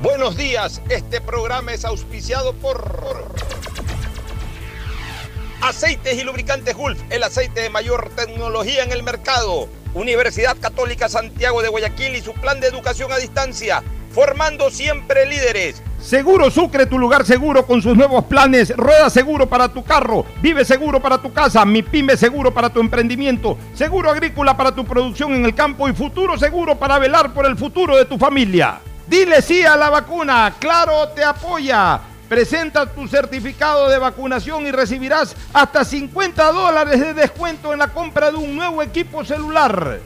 Buenos días, este programa es auspiciado por Aceites y Lubricantes Gulf, el aceite de mayor tecnología en el mercado. Universidad Católica Santiago de Guayaquil y su plan de educación a distancia, formando siempre líderes. Seguro Sucre, tu lugar seguro con sus nuevos planes. Rueda seguro para tu carro, vive seguro para tu casa, mi pyme seguro para tu emprendimiento, seguro agrícola para tu producción en el campo y futuro seguro para velar por el futuro de tu familia. Dile sí a la vacuna, claro te apoya. Presenta tu certificado de vacunación y recibirás hasta 50 dólares de descuento en la compra de un nuevo equipo celular.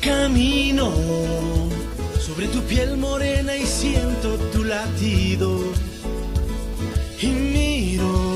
Camino sobre tu piel morena y siento tu latido. Y miro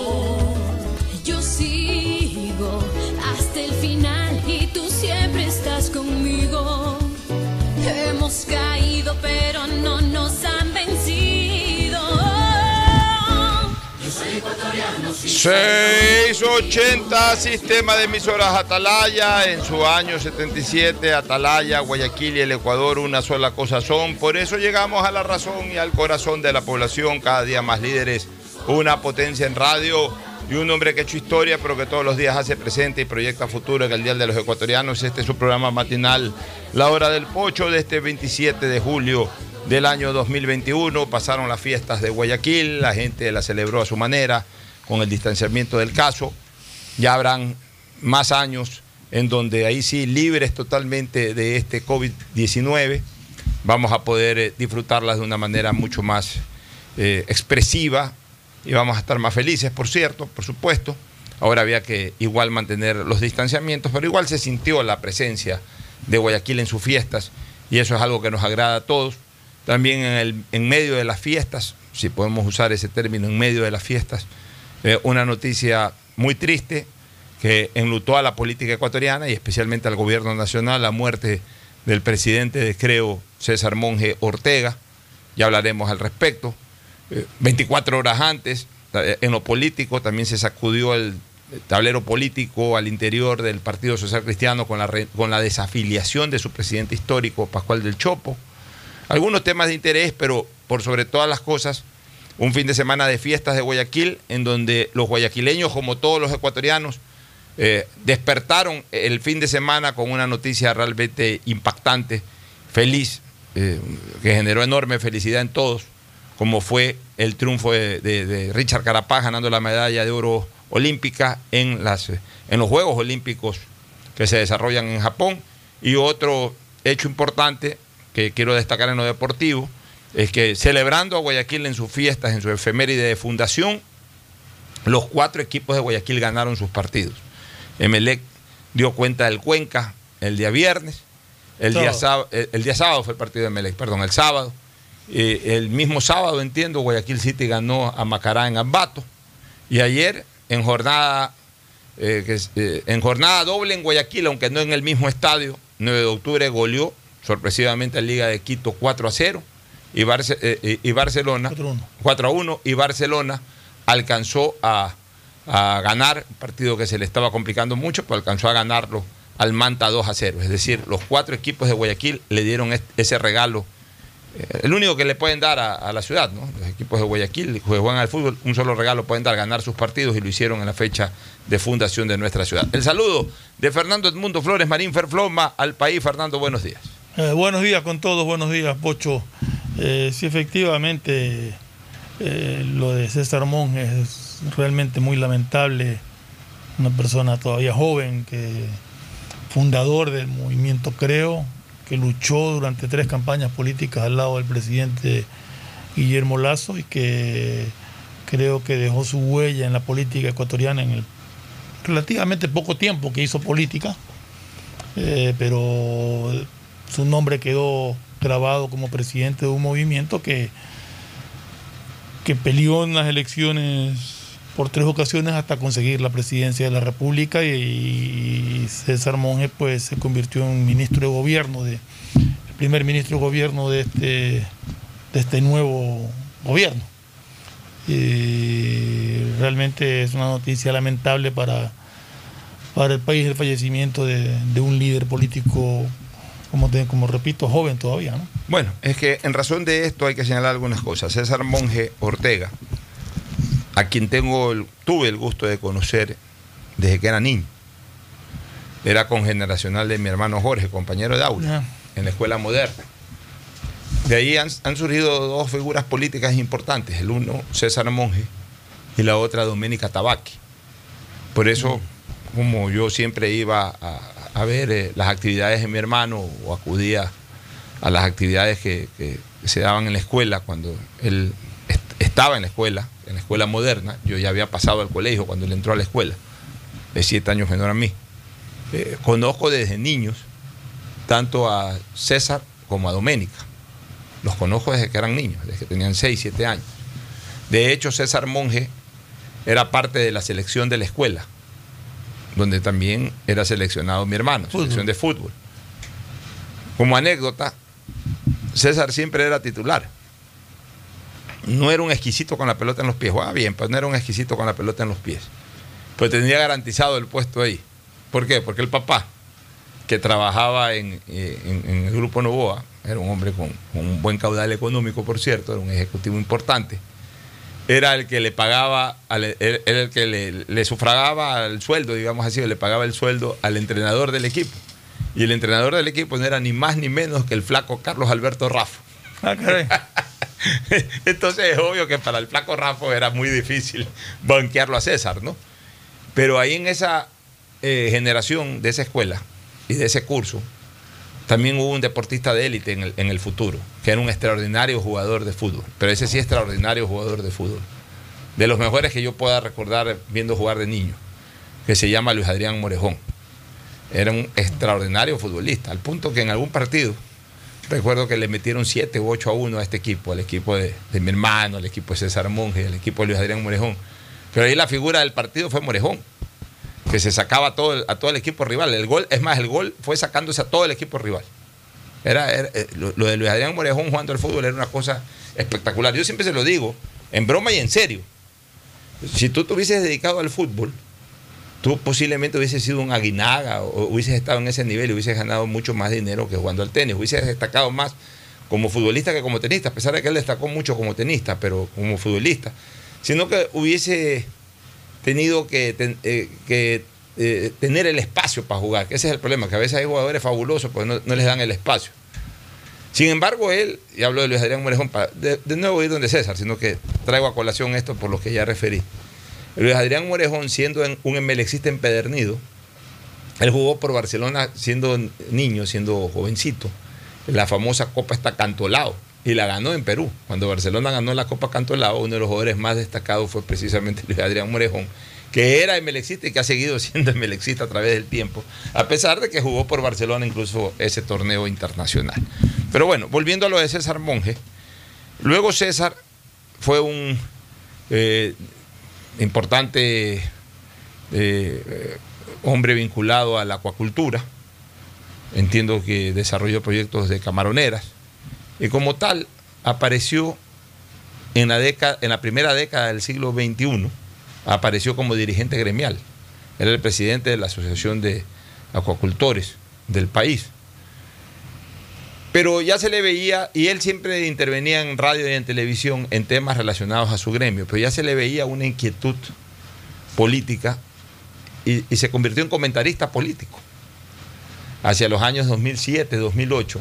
Hemos caído, pero no nos han vencido. Yo soy ecuatoriano, sí. 680 Sistema de emisoras Atalaya, en su año 77, Atalaya, Guayaquil y el Ecuador una sola cosa son. Por eso llegamos a la razón y al corazón de la población, cada día más líderes, una potencia en radio y un hombre que ha hecho historia, pero que todos los días hace presente y proyecta futuro en el Día de los Ecuatorianos. Este es su programa matinal, La Hora del Pocho, de este 27 de julio del año 2021. Pasaron las fiestas de Guayaquil, la gente la celebró a su manera, con el distanciamiento del caso. Ya habrán más años en donde ahí sí, libres totalmente de este COVID-19, vamos a poder eh, disfrutarlas de una manera mucho más eh, expresiva y vamos a estar más felices, por cierto, por supuesto. Ahora había que igual mantener los distanciamientos, pero igual se sintió la presencia de Guayaquil en sus fiestas y eso es algo que nos agrada a todos. También en, el, en medio de las fiestas, si podemos usar ese término, en medio de las fiestas, eh, una noticia muy triste que enlutó a la política ecuatoriana y especialmente al gobierno nacional, la muerte del presidente de Creo, César Monge Ortega. Ya hablaremos al respecto. Eh, 24 horas antes, eh, en lo político, también se sacudió el tablero político al interior del Partido Social Cristiano con la, con la desafiliación de su presidente histórico, Pascual del Chopo. Algunos temas de interés, pero por sobre todas las cosas, un fin de semana de fiestas de Guayaquil, en donde los guayaquileños, como todos los ecuatorianos, eh, despertaron el fin de semana con una noticia realmente impactante, feliz, eh, que generó enorme felicidad en todos, como fue el triunfo de, de- de Richard Carapaz ganando la medalla de oro olímpica en, las, en los Juegos Olímpicos que se desarrollan en Japón. Y otro hecho importante que quiero destacar en lo deportivo es que celebrando a Guayaquil en sus fiestas, en su efeméride de fundación, los cuatro equipos de Guayaquil ganaron sus partidos. Emelec dio cuenta del Cuenca el día viernes, el día, Todo. el día sábado fue el partido de Emelec, perdón, el sábado. Eh, el mismo sábado, entiendo, Guayaquil City ganó a Macará en Ambato. Y ayer en jornada eh, que, eh, en jornada doble en Guayaquil, aunque no en el mismo estadio. 9 de octubre goleó sorpresivamente a Liga de Quito 4 a 0 y, y Barcelona 4 a 1 y Barcelona alcanzó a, a, ganar un partido que se le estaba complicando mucho, pero alcanzó a ganarlo al Manta 2 a 0. Es decir, los cuatro equipos de Guayaquil le dieron ese regalo el único que le pueden dar a, la ciudad, ¿no? Los equipos de Guayaquil que juegan al fútbol, un solo regalo pueden dar, ganar sus partidos y lo hicieron en la fecha de fundación de nuestra ciudad. El saludo de Fernando Edmundo Flores Marín Ferfloma al país. Fernando, buenos días. Eh, buenos días con todos, buenos días, Pocho. Eh, sí, efectivamente, lo de César Monge es realmente muy lamentable. Una persona todavía joven, que fundador del movimiento Creo, que luchó durante tres campañas políticas al lado del presidente Guillermo Lazo y que creo que dejó su huella en la política ecuatoriana en el relativamente poco tiempo que hizo política, eh, pero su nombre quedó grabado como presidente de un movimiento que, que peleó en las elecciones por tres ocasiones hasta conseguir la presidencia de la República y, César Monge pues se convirtió en ministro de gobierno, de, el primer ministro de gobierno de este, de este nuevo gobierno. Y realmente es una noticia lamentable para, para el país el fallecimiento de, un líder político, como, como repito, joven todavía. ¿no? Bueno, es que en razón de esto hay que señalar algunas cosas. César Monge Ortega a quien tengo tuve el gusto de conocer desde que era niño. Era congeneracional de mi hermano Jorge, compañero de aula, en la escuela moderna. De ahí han, surgido dos figuras políticas importantes, el uno César Monge y la otra Doménica Tabaqui. Por eso, como yo siempre iba a, ver eh, las actividades de mi hermano o acudía a las actividades que se daban en la escuela cuando él estaba en la escuela, en la escuela moderna, yo ya había pasado al colegio cuando él entró a la escuela, de siete años menor a mí. Eh, conozco desde niños tanto a César como a Doménica. Los conozco desde que eran niños, desde que tenían seis, siete años. De hecho, César Monge era parte de la selección de la escuela, donde también era seleccionado mi hermano, selección de fútbol. Como anécdota, César siempre era titular no era un exquisito con la pelota en los pies. Jugaba bien, pero no era un exquisito con la pelota en los pies. Pero tenía garantizado el puesto ahí. ¿Por qué? Porque el papá, que trabajaba en, eh, el Grupo Novoa, era un hombre con, un buen caudal económico, por cierto, era un ejecutivo importante, era el que le pagaba, era el que le, sufragaba el sueldo, digamos así, le pagaba el sueldo al entrenador del equipo. Y el entrenador del equipo no era ni más ni menos que el flaco Carlos Alberto Rafa. Ah, Entonces es obvio que para el flaco Rafa era muy difícil banquearlo a César, ¿no? Pero ahí en esa eh, generación de esa escuela y de ese curso, también hubo un deportista de élite en el, en el, futuro, que era un extraordinario jugador de fútbol, pero ese sí extraordinario jugador de fútbol, de los mejores que yo pueda recordar viendo jugar de niño, que se llama Luis Adrián Morejón. Era un extraordinario futbolista, al punto que en algún partido Recuerdo que le metieron 7 u 8 a 1 a este equipo, al equipo de, mi hermano, al equipo de César Monge, al equipo de Luis Adrián Morejón. Pero ahí la figura del partido fue Morejón, que se sacaba a todo, a todo el equipo rival. El gol, es más, el gol fue sacándose a todo el equipo rival. Era, eh, lo, de Luis Adrián Morejón jugando al fútbol era una cosa espectacular. Yo siempre se lo digo, en broma y en serio. Si tú te hubieses dedicado al fútbol, tú posiblemente hubieses sido un aguinaga o hubieses estado en ese nivel y hubieses ganado mucho más dinero que jugando al tenis, hubieses destacado más como futbolista que como tenista, a pesar de que él destacó mucho como tenista, pero como futbolista, sino que hubiese tenido que, eh, eh, tener el espacio para jugar, que ese es el problema, que a veces hay jugadores fabulosos, pues no, les dan el espacio. Sin embargo, él, y hablo de Luis Adrián Morejón, de, de nuevo ir donde César, sino que traigo a colación esto por lo que ya referí. Luis Adrián Morejón, siendo un emelexista empedernido, él jugó por Barcelona siendo niño, siendo jovencito. La famosa Copa está Cantolao y la ganó en Perú. Cuando Barcelona ganó la Copa Cantolao, uno de los jugadores más destacados fue precisamente Luis Adrián Morejón, que era emelexista y que ha seguido siendo emelexista a través del tiempo, a pesar de que jugó por Barcelona incluso ese torneo internacional. Pero bueno, volviendo a lo de César Monge, luego César fue un eh, importante eh, eh, hombre vinculado a la acuacultura. Entiendo que desarrolló proyectos de camaroneras. Y como tal, apareció en la, década, en la primera década del siglo XXI, apareció como dirigente gremial. Era el presidente de la Asociación de Acuacultores del país. Pero ya se le veía, y él siempre intervenía en radio y en televisión en temas relacionados a su gremio, pero ya se le veía una inquietud política y, y se convirtió en comentarista político. Hacia los años 2007, 2008,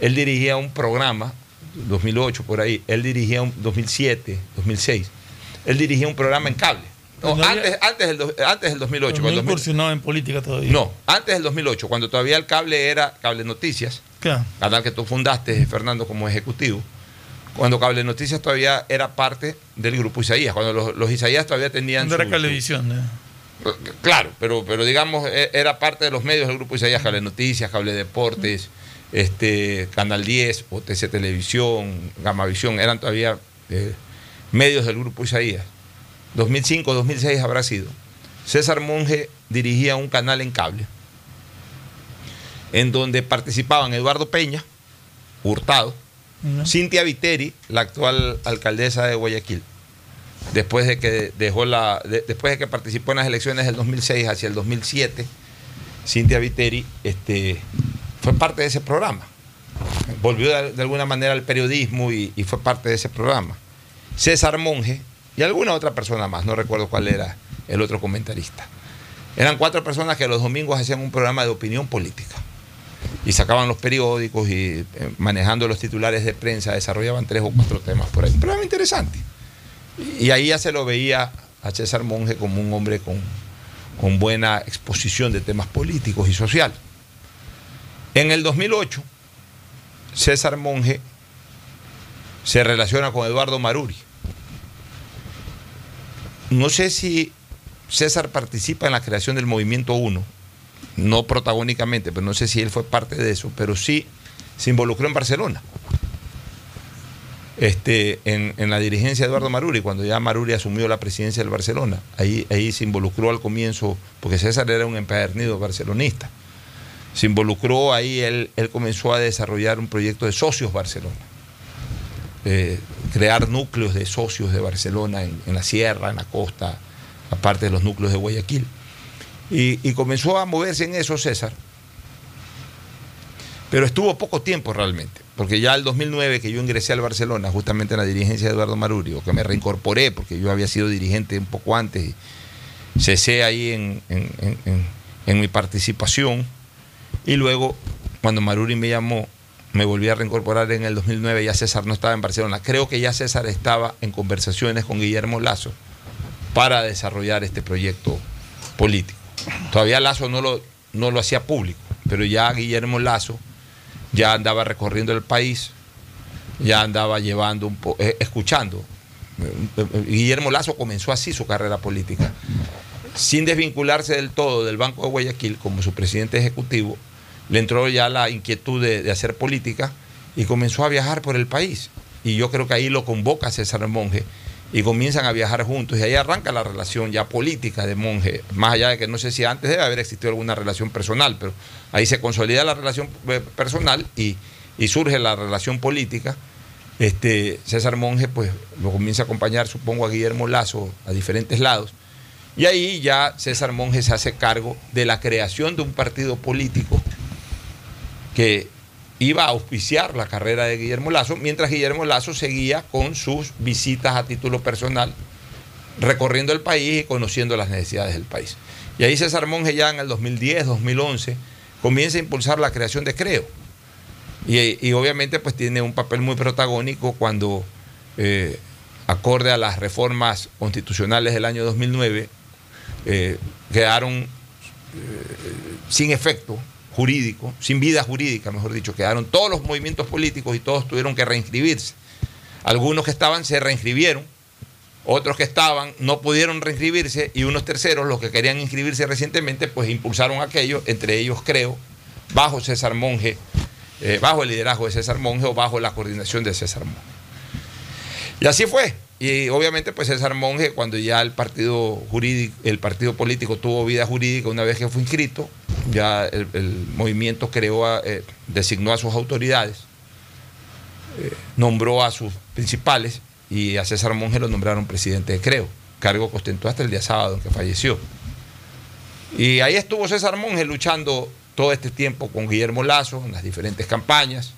él dirigía un programa, 2008 por ahí, él dirigía un 2007, 2006, él dirigía un programa en cable. No, había- antes, antes, del, antes del 2008. no incursionaba en política todavía. no, antes del 2008, cuando todavía el cable era Cable Noticias, Claro. canal que tú fundaste, Fernando, como ejecutivo, cuando Cable Noticias todavía era parte del grupo Isaías, cuando los, los Isaías todavía tenían... Cuando era Cablevisión. ¿eh? su- claro, pero, pero digamos, e- era parte de los medios del grupo Isaías, Cable Noticias, Cable Deportes, este, Canal 10, OTC Televisión, Gamavisión, eran todavía eh, medios del grupo Isaías. 2005, 2006 habrá sido. César Monge dirigía un canal en cable en donde participaban Eduardo Peña, Hurtado, ¿no? Cintia Viteri, la actual alcaldesa de Guayaquil, después de que dejó la, de- después de que participó en las elecciones del 2006 hacia el 2007, Cintia Viteri este, fue parte de ese programa. Volvió de, de alguna manera al periodismo y, y fue parte de ese programa. César Monge y alguna otra persona más, no recuerdo cuál era el otro comentarista. Eran cuatro personas que los domingos hacían un programa de opinión política y sacaban los periódicos y eh, manejando los titulares de prensa desarrollaban tres o cuatro temas por ahí. Un programa interesante. Y, ahí ya se lo veía a César Monge como un hombre con, con buena exposición de temas políticos y sociales. En el 2008, César Monge se relaciona con Eduardo Maruri. No sé si César participa en la creación del Movimiento 1, no protagónicamente, pero no sé si él fue parte de eso, pero sí se involucró en Barcelona. Este, en, en la dirigencia de Eduardo Maruri, cuando ya Maruri asumió la presidencia del Barcelona, ahí, ahí se involucró al comienzo, porque César era un empedernido barcelonista. Se involucró ahí, él, él comenzó a desarrollar un proyecto de socios Barcelona. Eh, crear núcleos de socios de Barcelona en la sierra, en la costa, aparte de los núcleos de Guayaquil. Y, comenzó a moverse en eso César. Pero estuvo poco tiempo realmente, porque ya el 2009 que yo ingresé al Barcelona, justamente en la dirigencia de Eduardo Maruri, o que me reincorporé, porque yo había sido dirigente un poco antes, y cesé ahí en- en mi participación, y luego cuando Maruri me llamó, me volví a reincorporar en el 2009, ya César no estaba en Barcelona. Creo que ya César estaba en conversaciones con Guillermo Lazo para desarrollar este proyecto político. Todavía Lazo no lo, no lo hacía público, pero ya Guillermo Lazo ya andaba recorriendo el país, ya andaba llevando un po eh, escuchando. Guillermo Lazo comenzó así su carrera política, sin desvincularse del todo del Banco de Guayaquil como su presidente ejecutivo, le entró ya la inquietud de, de hacer política y comenzó a viajar por el país. Y yo creo que ahí lo convoca César Monge y comienzan a viajar juntos y ahí arranca la relación ya política de Monge, más allá de que no sé si antes debe haber existido alguna relación personal, pero ahí se consolida la relación eh, personal y, y surge la relación política. Este, César Monge pues lo comienza a acompañar, supongo, a Guillermo Lazo a diferentes lados. Y ahí ya César Monge se hace cargo de la creación de un partido político que iba a auspiciar la carrera de Guillermo Lazo, mientras Guillermo Lazo seguía con sus visitas a título personal, recorriendo el país y conociendo las necesidades del país. Y ahí César Monge ya en el 2010, 2011, comienza a impulsar la creación de Creo. Y, obviamente pues tiene un papel muy protagónico cuando, eh, acorde a las reformas constitucionales del año 2009, eh, quedaron eh, sin efecto jurídico, sin vida jurídica, mejor dicho, quedaron todos los movimientos políticos y todos tuvieron que reinscribirse. Algunos que estaban se reinscribieron, otros que estaban no pudieron reinscribirse y unos terceros, los que querían inscribirse recientemente, pues impulsaron aquello, entre ellos creo, bajo César Monge, eh, bajo el liderazgo de César Monge o bajo la coordinación de César Monge. Y así fue. Y obviamente, pues César Monge, cuando ya el partido jurídico, el partido político tuvo vida jurídica, una vez que fue inscrito, ya el, movimiento creó, a- eh, designó a sus autoridades, eh, nombró a sus principales y a César Monge lo nombraron presidente de Creo, cargo que ostentó hasta el día sábado en que falleció. Y ahí estuvo César Monge luchando todo este tiempo con Guillermo Lazo en las diferentes campañas.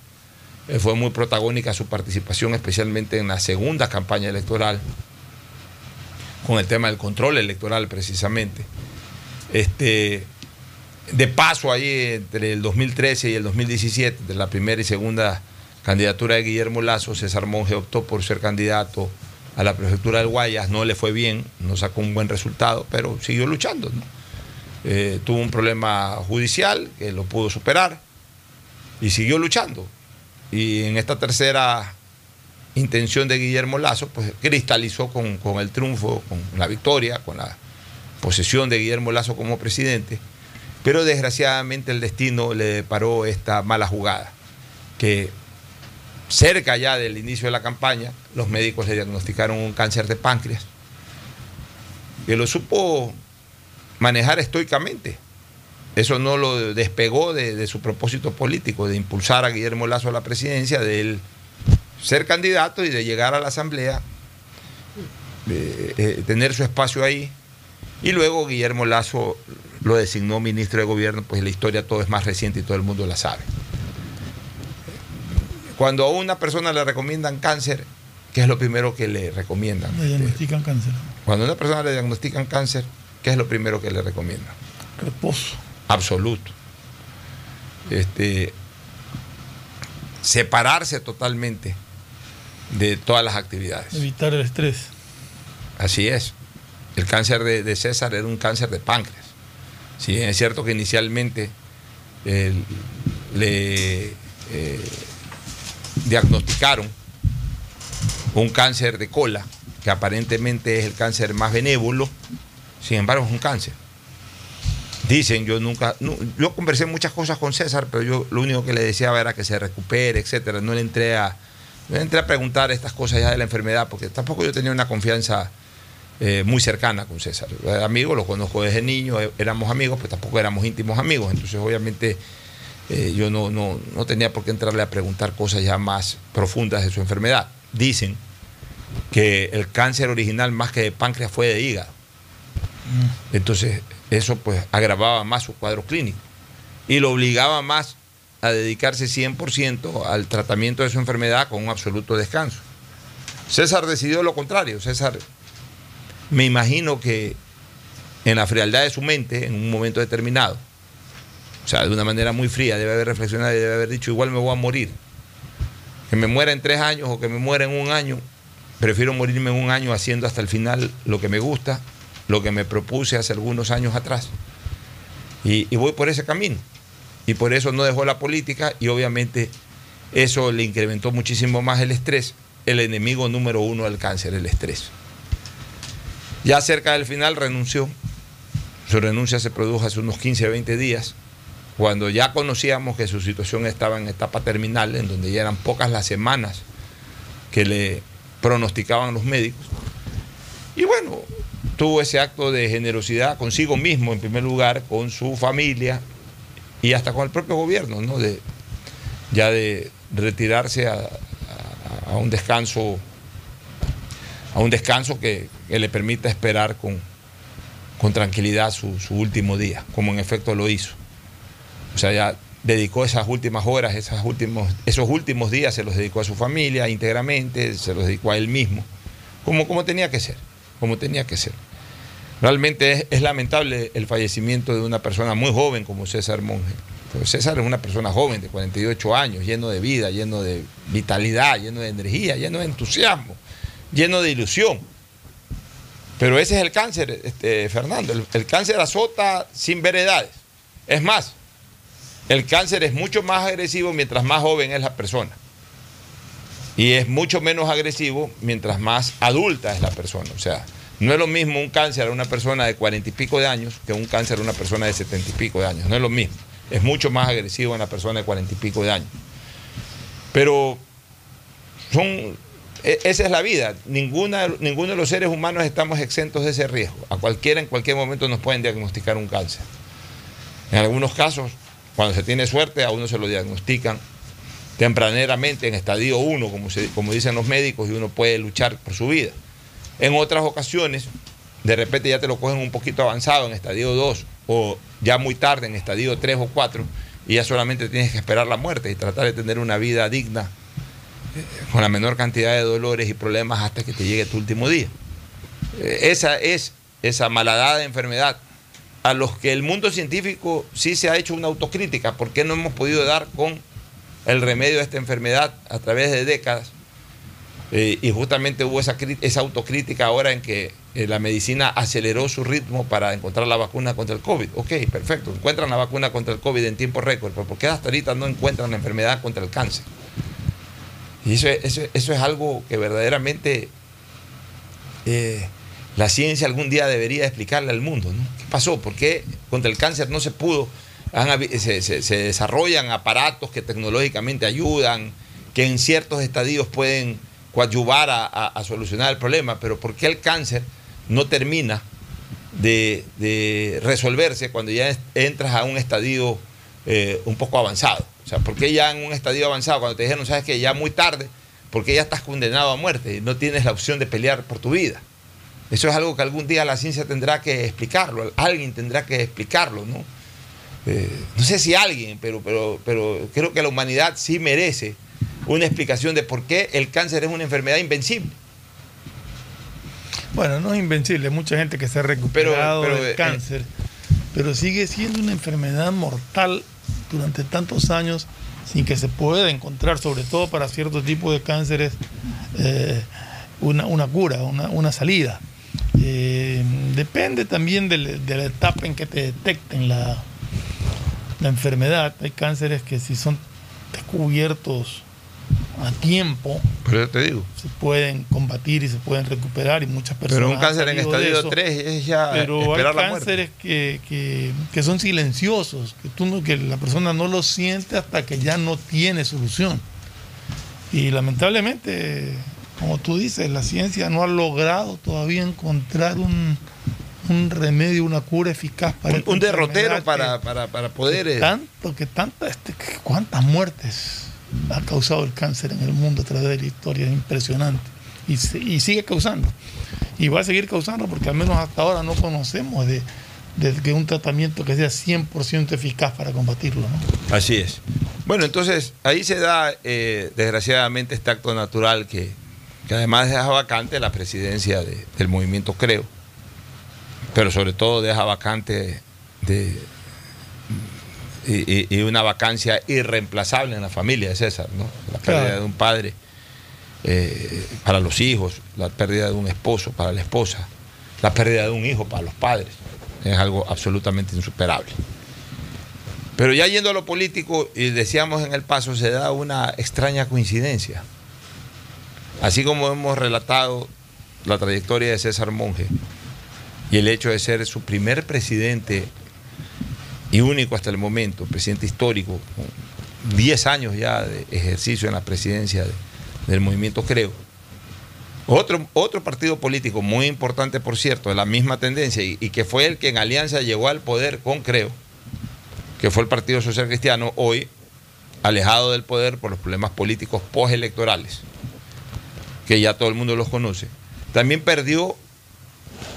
Eh, fue muy protagónica su participación, especialmente en la segunda campaña electoral, con el tema del control electoral precisamente. Este, de paso ahí entre el 2013 y el 2017, de la primera y segunda candidatura de Guillermo Lazo, César Monge optó por ser candidato a la prefectura del Guayas, no le fue bien, no sacó un buen resultado, pero siguió luchando. Eh, tuvo un problema judicial que lo pudo superar y siguió luchando. Y en esta tercera intención de Guillermo Lazo, pues cristalizó con, con el triunfo, con la victoria, con la posesión de Guillermo Lazo como presidente. Pero desgraciadamente el destino le deparó esta mala jugada, que cerca ya del inicio de la campaña, los médicos le diagnosticaron un cáncer de páncreas, que lo supo manejar estoicamente. Eso no lo despegó de, su propósito político, de impulsar a Guillermo Lazo a la presidencia, de él ser candidato y de llegar a la asamblea, eh, tener su espacio ahí. Y luego Guillermo Lazo lo designó ministro de gobierno, pues la historia todo es más reciente y todo el mundo la sabe. Cuando a una persona le recomiendan cáncer, ¿qué es lo primero que le recomiendan? Le diagnostican cáncer. Cuando a una persona le diagnostican cáncer, ¿qué es lo primero que le recomiendan? Reposo. Absoluto. Este, separarse totalmente de todas las actividades. Evitar el estrés. Así es. El cáncer de, de César era un cáncer de páncreas. Sí, es cierto que inicialmente eh, le eh, diagnosticaron un cáncer de cola, que aparentemente es el cáncer más benévolo, sin embargo es un cáncer. Dicen, yo nunca, nu- yo conversé muchas cosas con César, pero yo lo único que le deseaba era que se recupere, etcétera. No le entré a, no le entré a preguntar estas cosas ya de la enfermedad, porque tampoco yo tenía una confianza eh, muy cercana con César. Era Amigo, lo conozco desde niño, eh, éramos amigos, pero tampoco éramos íntimos amigos. Entonces, obviamente, eh, yo no, no, no tenía por qué entrarle a preguntar cosas ya más profundas de su enfermedad. Dicen que el cáncer original más que de páncreas fue de hígado. Entonces, eso pues agravaba más su cuadro clínico y lo obligaba más a dedicarse 100% al tratamiento de su enfermedad con un absoluto descanso. César decidió lo contrario. César, me imagino que en la frialdad de su mente, en un momento determinado, o sea, de una manera muy fría, debe haber reflexionado y debe haber dicho, igual me voy a morir. Que me muera en tres años o que me muera en un año, prefiero morirme en un año haciendo hasta el final lo que me gusta, lo que me propuse hace algunos años atrás. Y, voy por ese camino. Y por eso no dejó la política y obviamente eso le incrementó muchísimo más el estrés, el enemigo número uno del cáncer, el estrés. Ya cerca del final renunció. Su renuncia se produjo hace unos 15 o 20 días, cuando ya conocíamos que su situación estaba en etapa terminal, en donde ya eran pocas las semanas que le pronosticaban los médicos. Y bueno, tuvo ese acto de generosidad consigo mismo, en primer lugar, con su familia y hasta con el propio gobierno, ¿no? De, ya de retirarse a un descanso, a un descanso que, le permita esperar con, con tranquilidad su, último día, como en efecto lo hizo. O sea, ya dedicó esas últimas horas, esas últimos, esos últimos días se los dedicó a su familia íntegramente, se los dedicó a él mismo, como, como tenía que ser, como tenía que ser. Realmente es, es lamentable el fallecimiento de una persona muy joven como César Monge. Pues César es una persona joven de 48 años, lleno de vida, lleno de vitalidad, lleno de energía, lleno de entusiasmo, lleno de ilusión. Pero ese es el cáncer, este, Fernando. El, el cáncer azota sin ver edades. Es más, el cáncer es mucho más agresivo mientras más joven es la persona. Y es mucho menos agresivo mientras más adulta es la persona. O sea, no es lo mismo un cáncer a una persona de cuarenta y pico de años que un cáncer a una persona de setenta y pico de años. No es lo mismo. Es mucho más agresivo en la persona de cuarenta y pico de años. Pero son esa es la vida. Ninguna, ninguno de los seres humanos estamos exentos de ese riesgo. A cualquiera, en cualquier momento, nos pueden diagnosticar un cáncer. En algunos casos, cuando se tiene suerte, a uno se lo diagnostican tempraneramente en estadio 1, como, como dicen los médicos, y uno puede luchar por su vida. En otras ocasiones, de repente ya te lo cogen un poquito avanzado en estadio 2 o ya muy tarde en estadio 3 o 4 y ya solamente tienes que esperar la muerte y tratar de tener una vida digna con la menor cantidad de dolores y problemas hasta que te llegue tu último día. Eh, Esa es esa malhadada enfermedad a los que el mundo científico sí se ha hecho una autocrítica. ¿Por qué no hemos podido dar con el remedio a esta enfermedad a través de décadas? Eh, y justamente hubo esa, esa autocrítica ahora en que eh, la medicina aceleró su ritmo para encontrar la vacuna contra el COVID. Ok, perfecto, encuentran la vacuna contra el COVID en tiempo récord, pero ¿por qué hasta ahorita no encuentran la enfermedad contra el cáncer? Y eso, es- eso, eso es algo que verdaderamente eh, la ciencia algún día debería explicarle al mundo. ¿no? ¿Qué pasó? ¿Por qué contra el cáncer no se pudo? Se, desarrollan aparatos que tecnológicamente ayudan, que en ciertos estadios pueden coadyuvar a, a- solucionar el problema, pero ¿por qué el cáncer no termina de, de resolverse cuando ya entras a un estadio eh, un poco avanzado? O sea, ¿por qué ya en un estadio avanzado, cuando te dijeron, sabes que ya muy tarde, porque ya estás condenado a muerte y no tienes la opción de pelear por tu vida? Eso es algo que algún día la ciencia tendrá que explicarlo, alguien tendrá que explicarlo, ¿no? Eh, no sé si alguien, pero, pero, pero creo que la humanidad sí merece una explicación de por qué el cáncer es una enfermedad invencible. Bueno, no es invencible, hay mucha gente que se ha recuperado Pero- pero, del eh, cáncer, pero sigue siendo una enfermedad mortal durante tantos años sin que se pueda encontrar, sobre todo para ciertos tipos de cánceres, eh, una, cura, una, salida. Eh, depende también de, la etapa en que te detecten la enfermedad. Hay cánceres que si son descubiertos a tiempo, Pero te digo. se pueden combatir y se pueden recuperar y muchas personas. Pero un cáncer en estadio eso. 3 es ya Pero hay esperar la muerte. cánceres que, que- que son silenciosos, que, tú no- que la persona no lo siente hasta que ya no tiene solución. Y lamentablemente, como tú dices, la ciencia no ha logrado todavía encontrar un, un remedio, una cura eficaz para Un, un derrotero para, que- para, para poder... eh, tanto que tanta este, que cuántas muertes ha causado el cáncer en el mundo a través de la historia es impresionante y, sigue causando y va a seguir causando porque al menos hasta ahora no conocemos de, que un tratamiento que sea 100% eficaz para combatirlo. Así es. Bueno, entonces ahí se da, eh, desgraciadamente, este acto natural que, que además deja vacante la presidencia de- del movimiento Creo, pero sobre todo deja vacante de, y, y- una vacancia irreemplazable en la familia de César, ¿no? La pérdida Claro. de un padre eh, para los hijos, la pérdida de un esposo para la esposa, la pérdida de un hijo para los padres. Es algo absolutamente insuperable. Pero ya yendo a lo político, y decíamos en el paso, se da una extraña coincidencia. Así como hemos relatado la trayectoria de César Monge y el hecho de ser su primer presidente y único hasta el momento, presidente histórico, con 10 años ya de ejercicio en la presidencia de- del movimiento Creo. Otro, otro partido político muy importante, por cierto, de la misma tendencia y, y que fue el que en alianza llegó al poder con Creo, que fue el Partido Social Cristiano, hoy alejado del poder por los problemas políticos postelectorales, que ya todo el mundo los conoce. También perdió,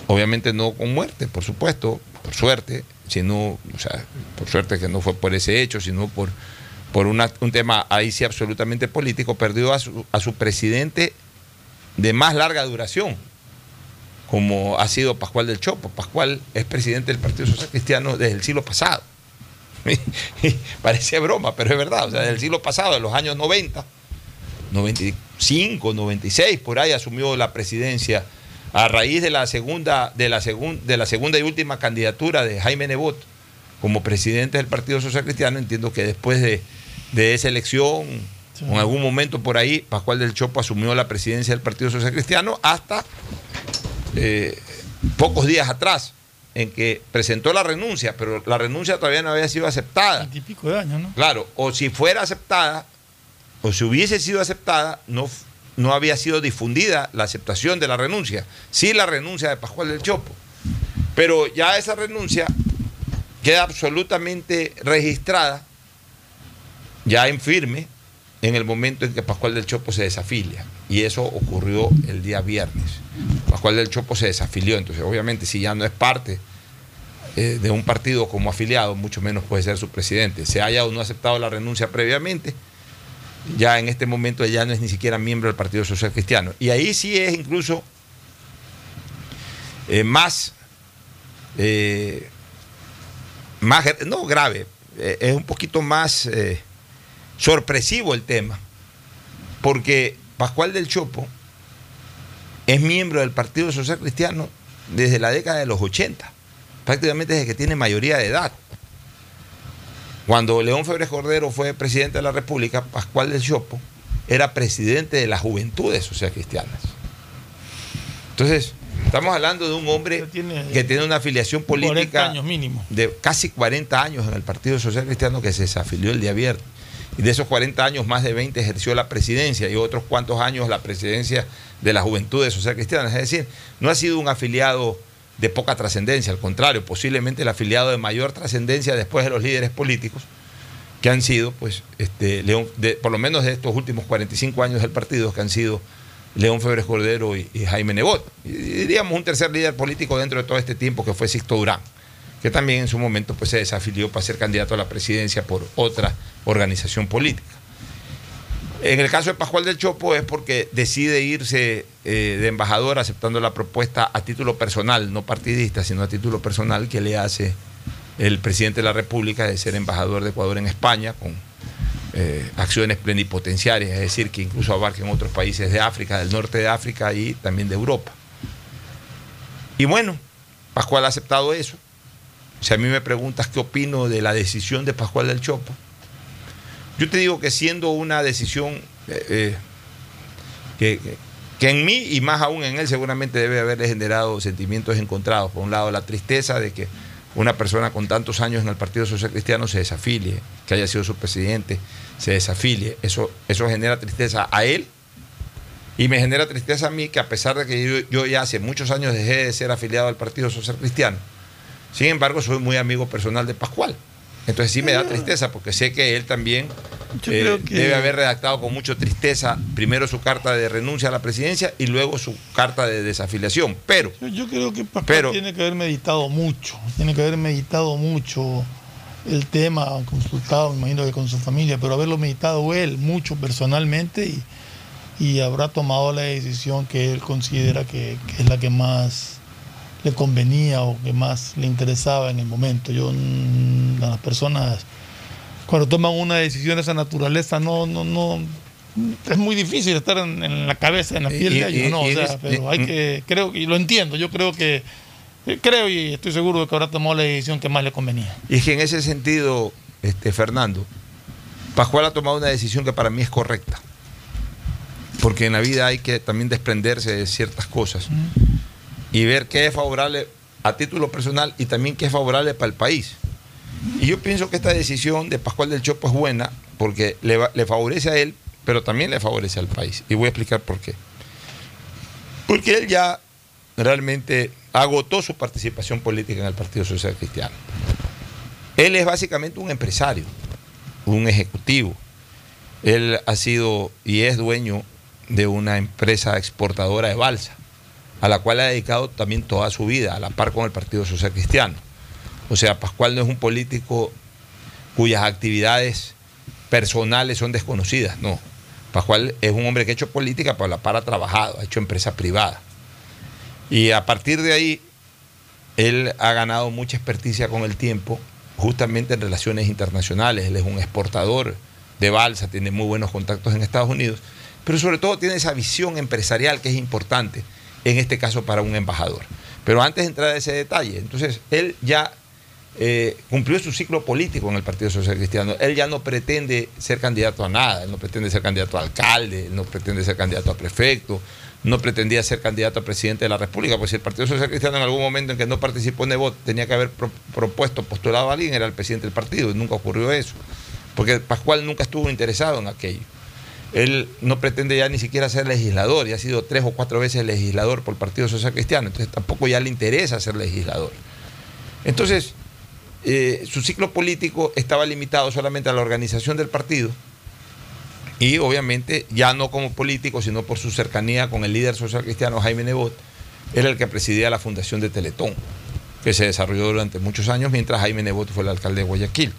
obviamente no con muerte, por supuesto, por suerte, sino, o sea, por suerte que no fue por ese hecho, sino por, por un tema ahí sí absolutamente político, perdió a su, a su presidente de más larga duración, como ha sido Pascual del Chopo. Pascual es presidente del Partido Social Cristiano desde el siglo pasado. Parece broma, pero es verdad. O sea, desde el siglo pasado, de los años 90, 95, 96, por ahí asumió la presidencia a raíz de la segunda, de la segun- de la segunda y última candidatura de Jaime Nebot como presidente del Partido Social Cristiano. Entiendo que después de, de esa elección, Sí. en algún momento por ahí, Pascual del Chopo asumió la presidencia del Partido Social Cristiano hasta eh, pocos días atrás, en que presentó la renuncia, pero la renuncia todavía no había sido aceptada. De años, ¿no? Claro, o si fuera aceptada, o si hubiese sido aceptada, no, no había sido difundida la aceptación de la renuncia, sí la renuncia de Pascual del Chopo. Pero ya esa renuncia queda absolutamente registrada, ya en firme, en el momento en que Pascual del Chopo se desafilia. Y eso ocurrió el día viernes. Pascual del Chopo se desafilió, entonces obviamente si ya no es parte eh, de un partido como afiliado, mucho menos puede ser su presidente. Se haya o no aceptado la renuncia previamente, ya en este momento ya no es ni siquiera miembro del Partido Social Cristiano. Y ahí sí es incluso eh, más, eh, más, no grave, eh, es un poquito más sorpresivo el tema, porque Pascual del Chopo es miembro del Partido Social Cristiano desde la década de los 80, prácticamente desde que tiene mayoría de edad. Cuando León Febres Cordero fue presidente de la República, Pascual del Chopo era presidente de las Juventudes Social Cristianas. Entonces, estamos hablando de un hombre Tiene que tiene una afiliación 40 política años mínimo. de casi 40 años en el Partido Social Cristiano que se desafilió el día viernes. Y de esos 40 años, más de 20 ejerció la presidencia y otros cuantos años la presidencia de la Juventud Social Cristiana. Es decir, no ha sido un afiliado de poca trascendencia, al contrario, posiblemente el afiliado de mayor trascendencia después de los líderes políticos que han sido, pues, este, León, por lo menos de estos últimos 45 años del partido, que han sido León Febres Cordero y, y Jaime Nebot. Y diríamos un tercer líder político dentro de todo este tiempo que fue Sixto Durán, que también en su momento pues, se desafilió para ser candidato a la presidencia por otra organización política. En el caso de Pascual del Chopo es porque decide irse eh, de embajador aceptando la propuesta a título personal, no partidista, sino a título personal que le hace el presidente de la República de ser embajador de Ecuador en España con eh, acciones plenipotenciarias, es decir, que incluso abarquen otros países de África, del norte de África y también de Europa. Y bueno, Pascual ha aceptado eso. Si a mí me preguntas qué opino de la decisión de Pascual del Chopo, yo te digo que siendo una decisión eh, eh, que, en mí y más aún en él seguramente debe haberle generado sentimientos encontrados. Por un lado, la tristeza de que una persona con tantos años en el Partido Social Cristiano se desafilie, que haya sido su presidente, se desafilie. Eso, eso genera tristeza a él y me genera tristeza a mí que a pesar de que yo, yo ya hace muchos años dejé de ser afiliado al Partido Social Cristiano, sin embargo soy muy amigo personal de Pascual. Entonces sí me da tristeza porque sé que él también eh, que- debe haber redactado con mucha tristeza primero su carta de renuncia a la presidencia y luego su carta de desafiliación. Pero Yo, yo creo que Pascual Pero- tiene que haber meditado mucho, tiene que haber meditado mucho el tema, consultado, me imagino que con su familia, pero haberlo meditado él mucho personalmente y, y habrá tomado la decisión que él considera que, que es la que más le convenía o que más le interesaba en el momento. Yo, mm, las personas cuando toman una decisión de esa naturaleza no, no, no, es muy difícil estar en, en la cabeza, en la piel de ellos, ¿no? O sea, pero hay que, creo, y lo entiendo, yo creo que, eh, creo y estoy seguro de que habrá tomado la decisión que más le convenía. Y es que en ese sentido, este, Fernando, Pascual ha tomado una decisión que para mí es correcta. Porque en la vida hay que también desprenderse de ciertas cosas y ver qué es favorable a título personal y también qué es favorable para el país. Y yo pienso que esta decisión de Pascual del Chopo es buena porque le, favorece a él, pero también le favorece al país. Y voy a explicar por qué. Porque él ya realmente agotó su participación política en el Partido Social Cristiano. Él es básicamente un empresario, un ejecutivo. Él ha sido y es dueño de una empresa exportadora de balsa, a la cual ha dedicado también toda su vida, a la par con el Partido Social Cristiano. O sea, Pascual no es un político cuyas actividades personales son desconocidas, no. Pascual es un hombre que ha hecho política, pero a la par ha trabajado, ha hecho empresa privada. Y a partir de ahí, él ha ganado mucha experticia con el tiempo, justamente en relaciones internacionales. Él es un exportador de balsa, tiene muy buenos contactos en Estados Unidos, pero sobre todo tiene esa visión empresarial que es importante, en este caso para un embajador. Pero antes de entrar a ese detalle, entonces él ya eh, cumplió su ciclo político en el Partido Social Cristiano. Él ya no pretende ser candidato a nada, él no pretende ser candidato a alcalde, no pretende ser candidato a prefecto, no pretendía ser candidato a presidente de la República, pues si el Partido Social Cristiano en algún momento en que no participó en Nebot tenía que haber pro- propuesto, postulado a alguien, era el presidente del partido, y nunca ocurrió eso, porque Pascual nunca estuvo interesado en aquello. Él no pretende ya ni siquiera ser legislador, y ha sido tres o cuatro veces legislador por el Partido Social Cristiano, entonces tampoco ya le interesa ser legislador. Entonces, eh, su ciclo político estaba limitado solamente a la organización del partido y obviamente ya no como político, sino por su cercanía con el líder social cristiano Jaime Nebot, era el que presidía la fundación de Teletón, que se desarrolló durante muchos años mientras Jaime Nebot fue el alcalde de Guayaquil.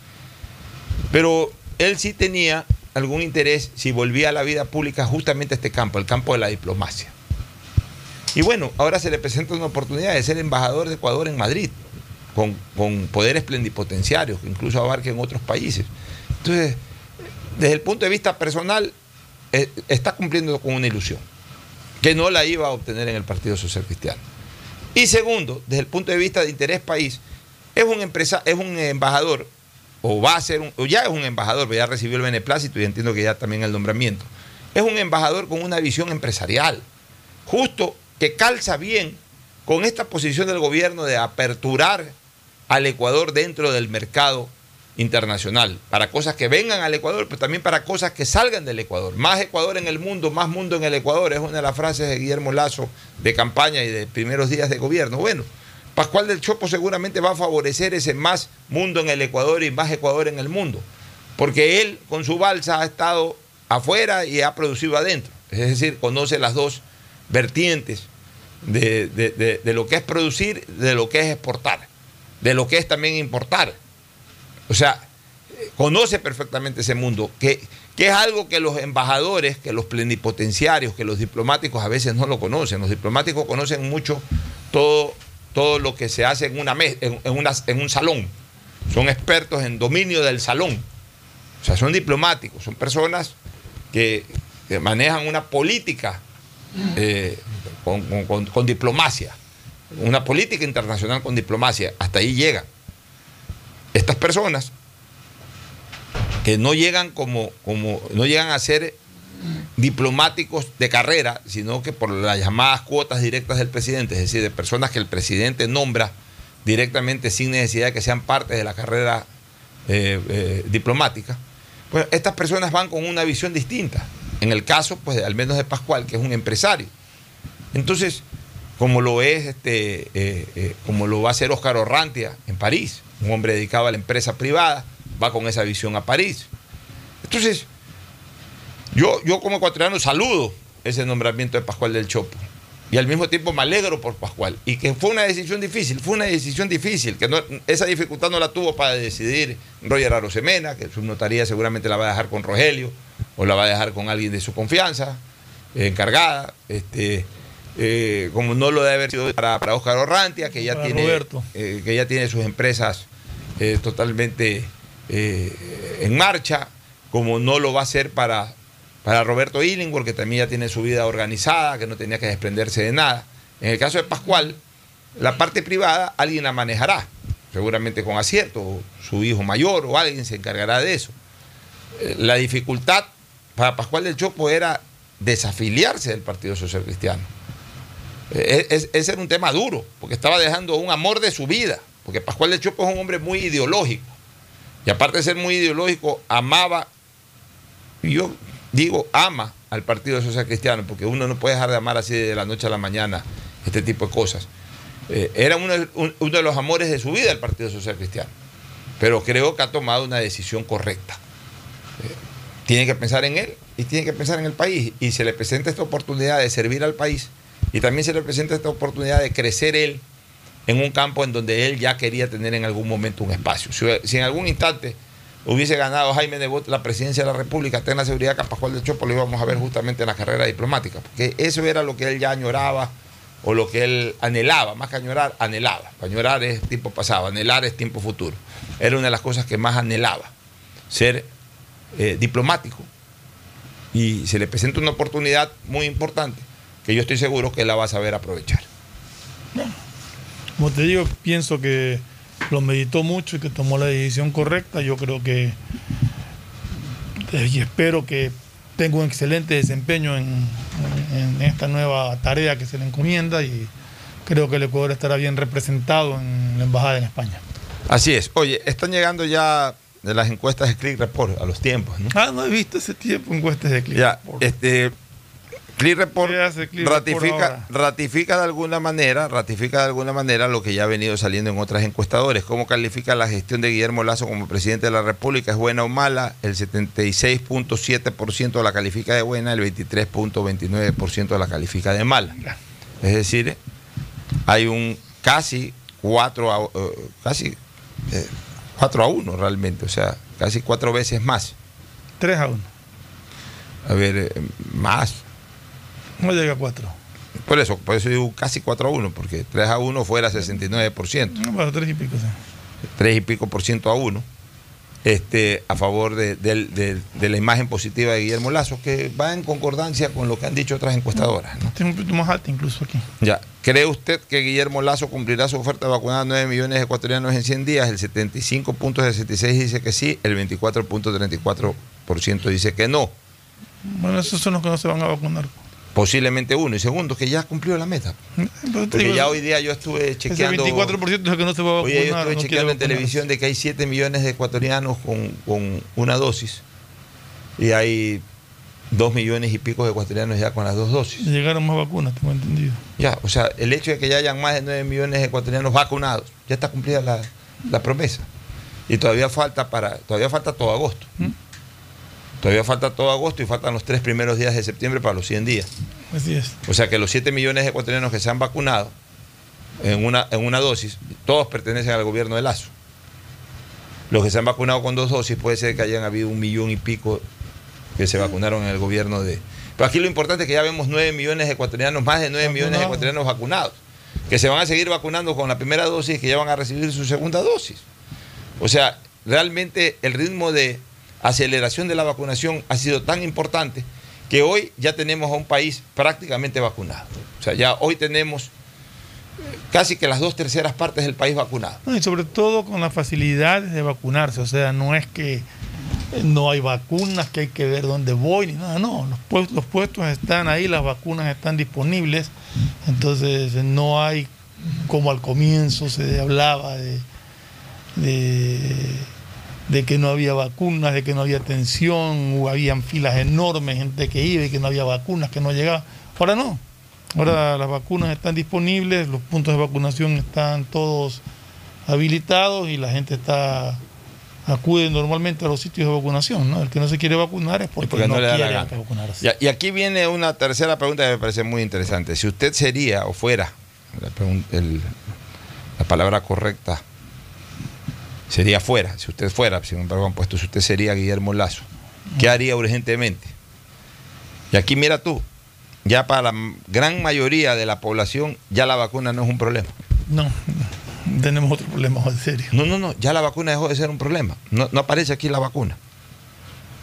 Pero él sí tenía algún interés si volvía a la vida pública justamente a este campo, el campo de la diplomacia. Y bueno, ahora se le presenta una oportunidad de ser embajador de Ecuador en Madrid, con, con poderes plenipotenciarios que incluso abarquen otros países. Entonces, desde el punto de vista personal, eh, está cumpliendo con una ilusión, que no la iba a obtener en el Partido Social Cristiano. Y segundo, desde el punto de vista de interés país, es un, empresa, es un embajador o va a ser, un, o ya es un embajador, ya recibió el beneplácito y entiendo que ya también el nombramiento. Es un embajador con una visión empresarial, justo que calza bien con esta posición del gobierno de aperturar al Ecuador dentro del mercado internacional, para cosas que vengan al Ecuador, pero también para cosas que salgan del Ecuador. Más Ecuador en el mundo, más mundo en el Ecuador, es una de las frases de Guillermo Lazo de campaña y de primeros días de gobierno. Bueno, Pascual del Chopo seguramente va a favorecer ese más mundo en el Ecuador y más Ecuador en el mundo, porque él con su balsa ha estado afuera y ha producido adentro, es decir, conoce las dos vertientes de, de, lo que es producir, de lo que es exportar, de lo que es también importar. O sea, conoce perfectamente ese mundo, que, que, es algo que los embajadores, que los plenipotenciarios, que los diplomáticos a veces no lo conocen. Los diplomáticos conocen mucho todo todo lo que se hace en, una en, en, una, en un salón. Son expertos en dominio del salón. O sea, son diplomáticos, son personas que, manejan una política eh, con, con, con, diplomacia, una política internacional con diplomacia. Hasta ahí llegan. Estas personas que no llegan como, como no llegan a ser diplomáticos de carrera, sino que por las llamadas cuotas directas del presidente, es decir, de personas que el presidente nombra directamente sin necesidad de que sean parte de la carrera eh, eh, diplomática. Pues estas personas van con una visión distinta. En el caso, pues, al menos de Pascual, que es un empresario. Entonces, como lo es, este, eh, como lo va a hacer Oscar Orrantia en París, un hombre dedicado a la empresa privada, va con esa visión a París. Entonces, yo, yo como ecuatoriano saludo ese nombramiento de Pascual del Chopo. Y al mismo tiempo me alegro por Pascual. Y que fue una decisión difícil, fue una decisión difícil, que no, esa dificultad no la tuvo para decidir Roger Arosemena, que su notaría seguramente la va a dejar con Rogelio, o la va a dejar con alguien de su confianza, eh, encargada, este, eh, como no lo debe haber sido para, para Oscar Orrantia, que ya, tiene, eh, que ya tiene sus empresas totalmente en marcha, como no lo va a hacer para para Roberto Illingworth, que también ya tiene su vida organizada, que no tenía que desprenderse de nada. En el caso de Pascual, la parte privada alguien la manejará, seguramente con acierto, su hijo mayor o alguien se encargará de eso. La dificultad para Pascual del Chopo era desafiliarse del Partido Social Cristiano. Ese era un tema duro, porque estaba dejando un amor de su vida, porque Pascual del Chopo es un hombre muy ideológico. Y aparte de ser muy ideológico, amaba, yo digo, ama al Partido Social Cristiano, porque uno no puede dejar de amar así de la noche a la mañana este tipo de cosas. Eh, era uno, un, uno, de los amores de su vida el Partido Social Cristiano, pero creo que ha tomado una decisión correcta. Eh, tiene que pensar en él y tiene que pensar en el país, y se le presenta esta oportunidad de servir al país, y también se le presenta esta oportunidad de crecer él en un campo en donde él ya quería tener en algún momento un espacio. Si en algún instante hubiese ganado Jaime Nebot la presidencia de la República, ten la seguridad que a Pascual del Chopo lo íbamos a ver justamente en la carrera diplomática, porque eso era lo que él ya añoraba o lo que él anhelaba, más que añorar, anhelaba. Añorar es tiempo pasado, anhelar es tiempo futuro. Era una de las cosas que más anhelaba, ser eh, diplomático. Y se le presenta una oportunidad muy importante que yo estoy seguro que la va a saber aprovechar. Como te digo, pienso que lo meditó mucho y que tomó la decisión correcta. Yo creo que y espero que tenga un excelente desempeño en, en, esta nueva tarea que se le encomienda y creo que el Ecuador estará bien representado en la embajada en España. Así es. Oye, están llegando ya de las encuestas de Click Report a los tiempos, ¿no? Ah, no he visto ese tiempo encuestas de clic. Ya, este Click Report ¿Qué hace Click Report ratifica, ratifica de alguna manera, ratifica de alguna manera lo que ya ha venido saliendo en otras encuestadores. ¿Cómo califica la gestión de Guillermo Lazo como presidente de la República? ¿Es buena o mala? El 76.7% la califica de buena, el 23.29% la califica de mala. Es decir, hay un casi 4 a, eh, casi eh, 4 a 1 realmente, o sea, casi cuatro veces más. 3 a 1. A ver, eh, más. No llega a 4. Por eso, por eso digo casi 4 a 1, porque 3 a 1 fuera 69%, No, bueno, 3 y pico. sí. 3 y pico por ciento a 1, este, a favor de, del- de la imagen positiva de Guillermo Lazo, que va en concordancia con lo que han dicho otras encuestadoras. ¿no? Es un poquito más alto incluso aquí. Ya, ¿cree usted que Guillermo Lazo cumplirá su oferta de vacunar a 9 millones de ecuatorianos en 100 días? El 75.66 dice que sí, el 24.34% dice que no. Bueno, esos son los que no se van a vacunar. Posiblemente uno. Y segundo, que ya cumplió la meta. Porque digo, ya hoy día yo estuve ese chequeando. 24% es el que no se va a vacunar. Oye, yo estuve no chequeando en televisión de que hay 7 millones de ecuatorianos con, con una dosis y hay 2 millones y pico de ecuatorianos ya con las dos dosis. Llegaron más vacunas, tengo entendido. Ya, o sea, el hecho de que ya hayan más de 9 millones de ecuatorianos vacunados, ya está cumplida la, la promesa. Y todavía falta para, todavía falta todo agosto. ¿Mm? Todavía falta todo agosto y faltan los tres primeros días de septiembre para los 100 días. Así es. O sea que los 7 millones de ecuatorianos que se han vacunado en una, en una dosis, todos pertenecen al gobierno de Lazo. Los que se han vacunado con dos dosis puede ser que hayan habido un millón y pico que se vacunaron en el gobierno de... Pero aquí lo importante es que ya vemos 9 millones de ecuatorianos, más de 9 millones de ecuatorianos vacunados, que se van a seguir vacunando con la primera dosis y que ya van a recibir su segunda dosis. O sea, realmente el ritmo de aceleración de la vacunación ha sido tan importante que hoy ya tenemos a un país prácticamente vacunado. O sea, ya hoy tenemos eh, casi que las dos terceras partes del país vacunado. Y sobre todo con las facilidades de vacunarse. O sea, no es que eh, no hay vacunas, que hay que ver dónde voy, ni nada. No, los puestos, están ahí, las vacunas están disponibles. Entonces, no hay, como al comienzo se hablaba de, de que no había vacunas, de que no había atención, o habían filas enormes, gente que iba y que no había vacunas, que no llegaba. Ahora no. Ahora las vacunas están disponibles, los puntos de vacunación están todos habilitados y la gente está acude normalmente a los sitios de vacunación, ¿no? El que no se quiere vacunar es porque, Porque no, no, le da la quiere gana. vacunarse. Y aquí viene una tercera pregunta que me parece muy interesante. Si usted sería o fuera, la, el- la palabra correcta sería fuera, si usted fuera, sin embargo puesto, si usted sería Guillermo Lazo, ¿qué haría urgentemente? Y aquí mira tú, ya para la gran mayoría de la población ya la vacuna no es un problema. No, no, tenemos otro problema más serio. No, no, no, ya la vacuna dejó de ser un problema. No, no aparece aquí la vacuna.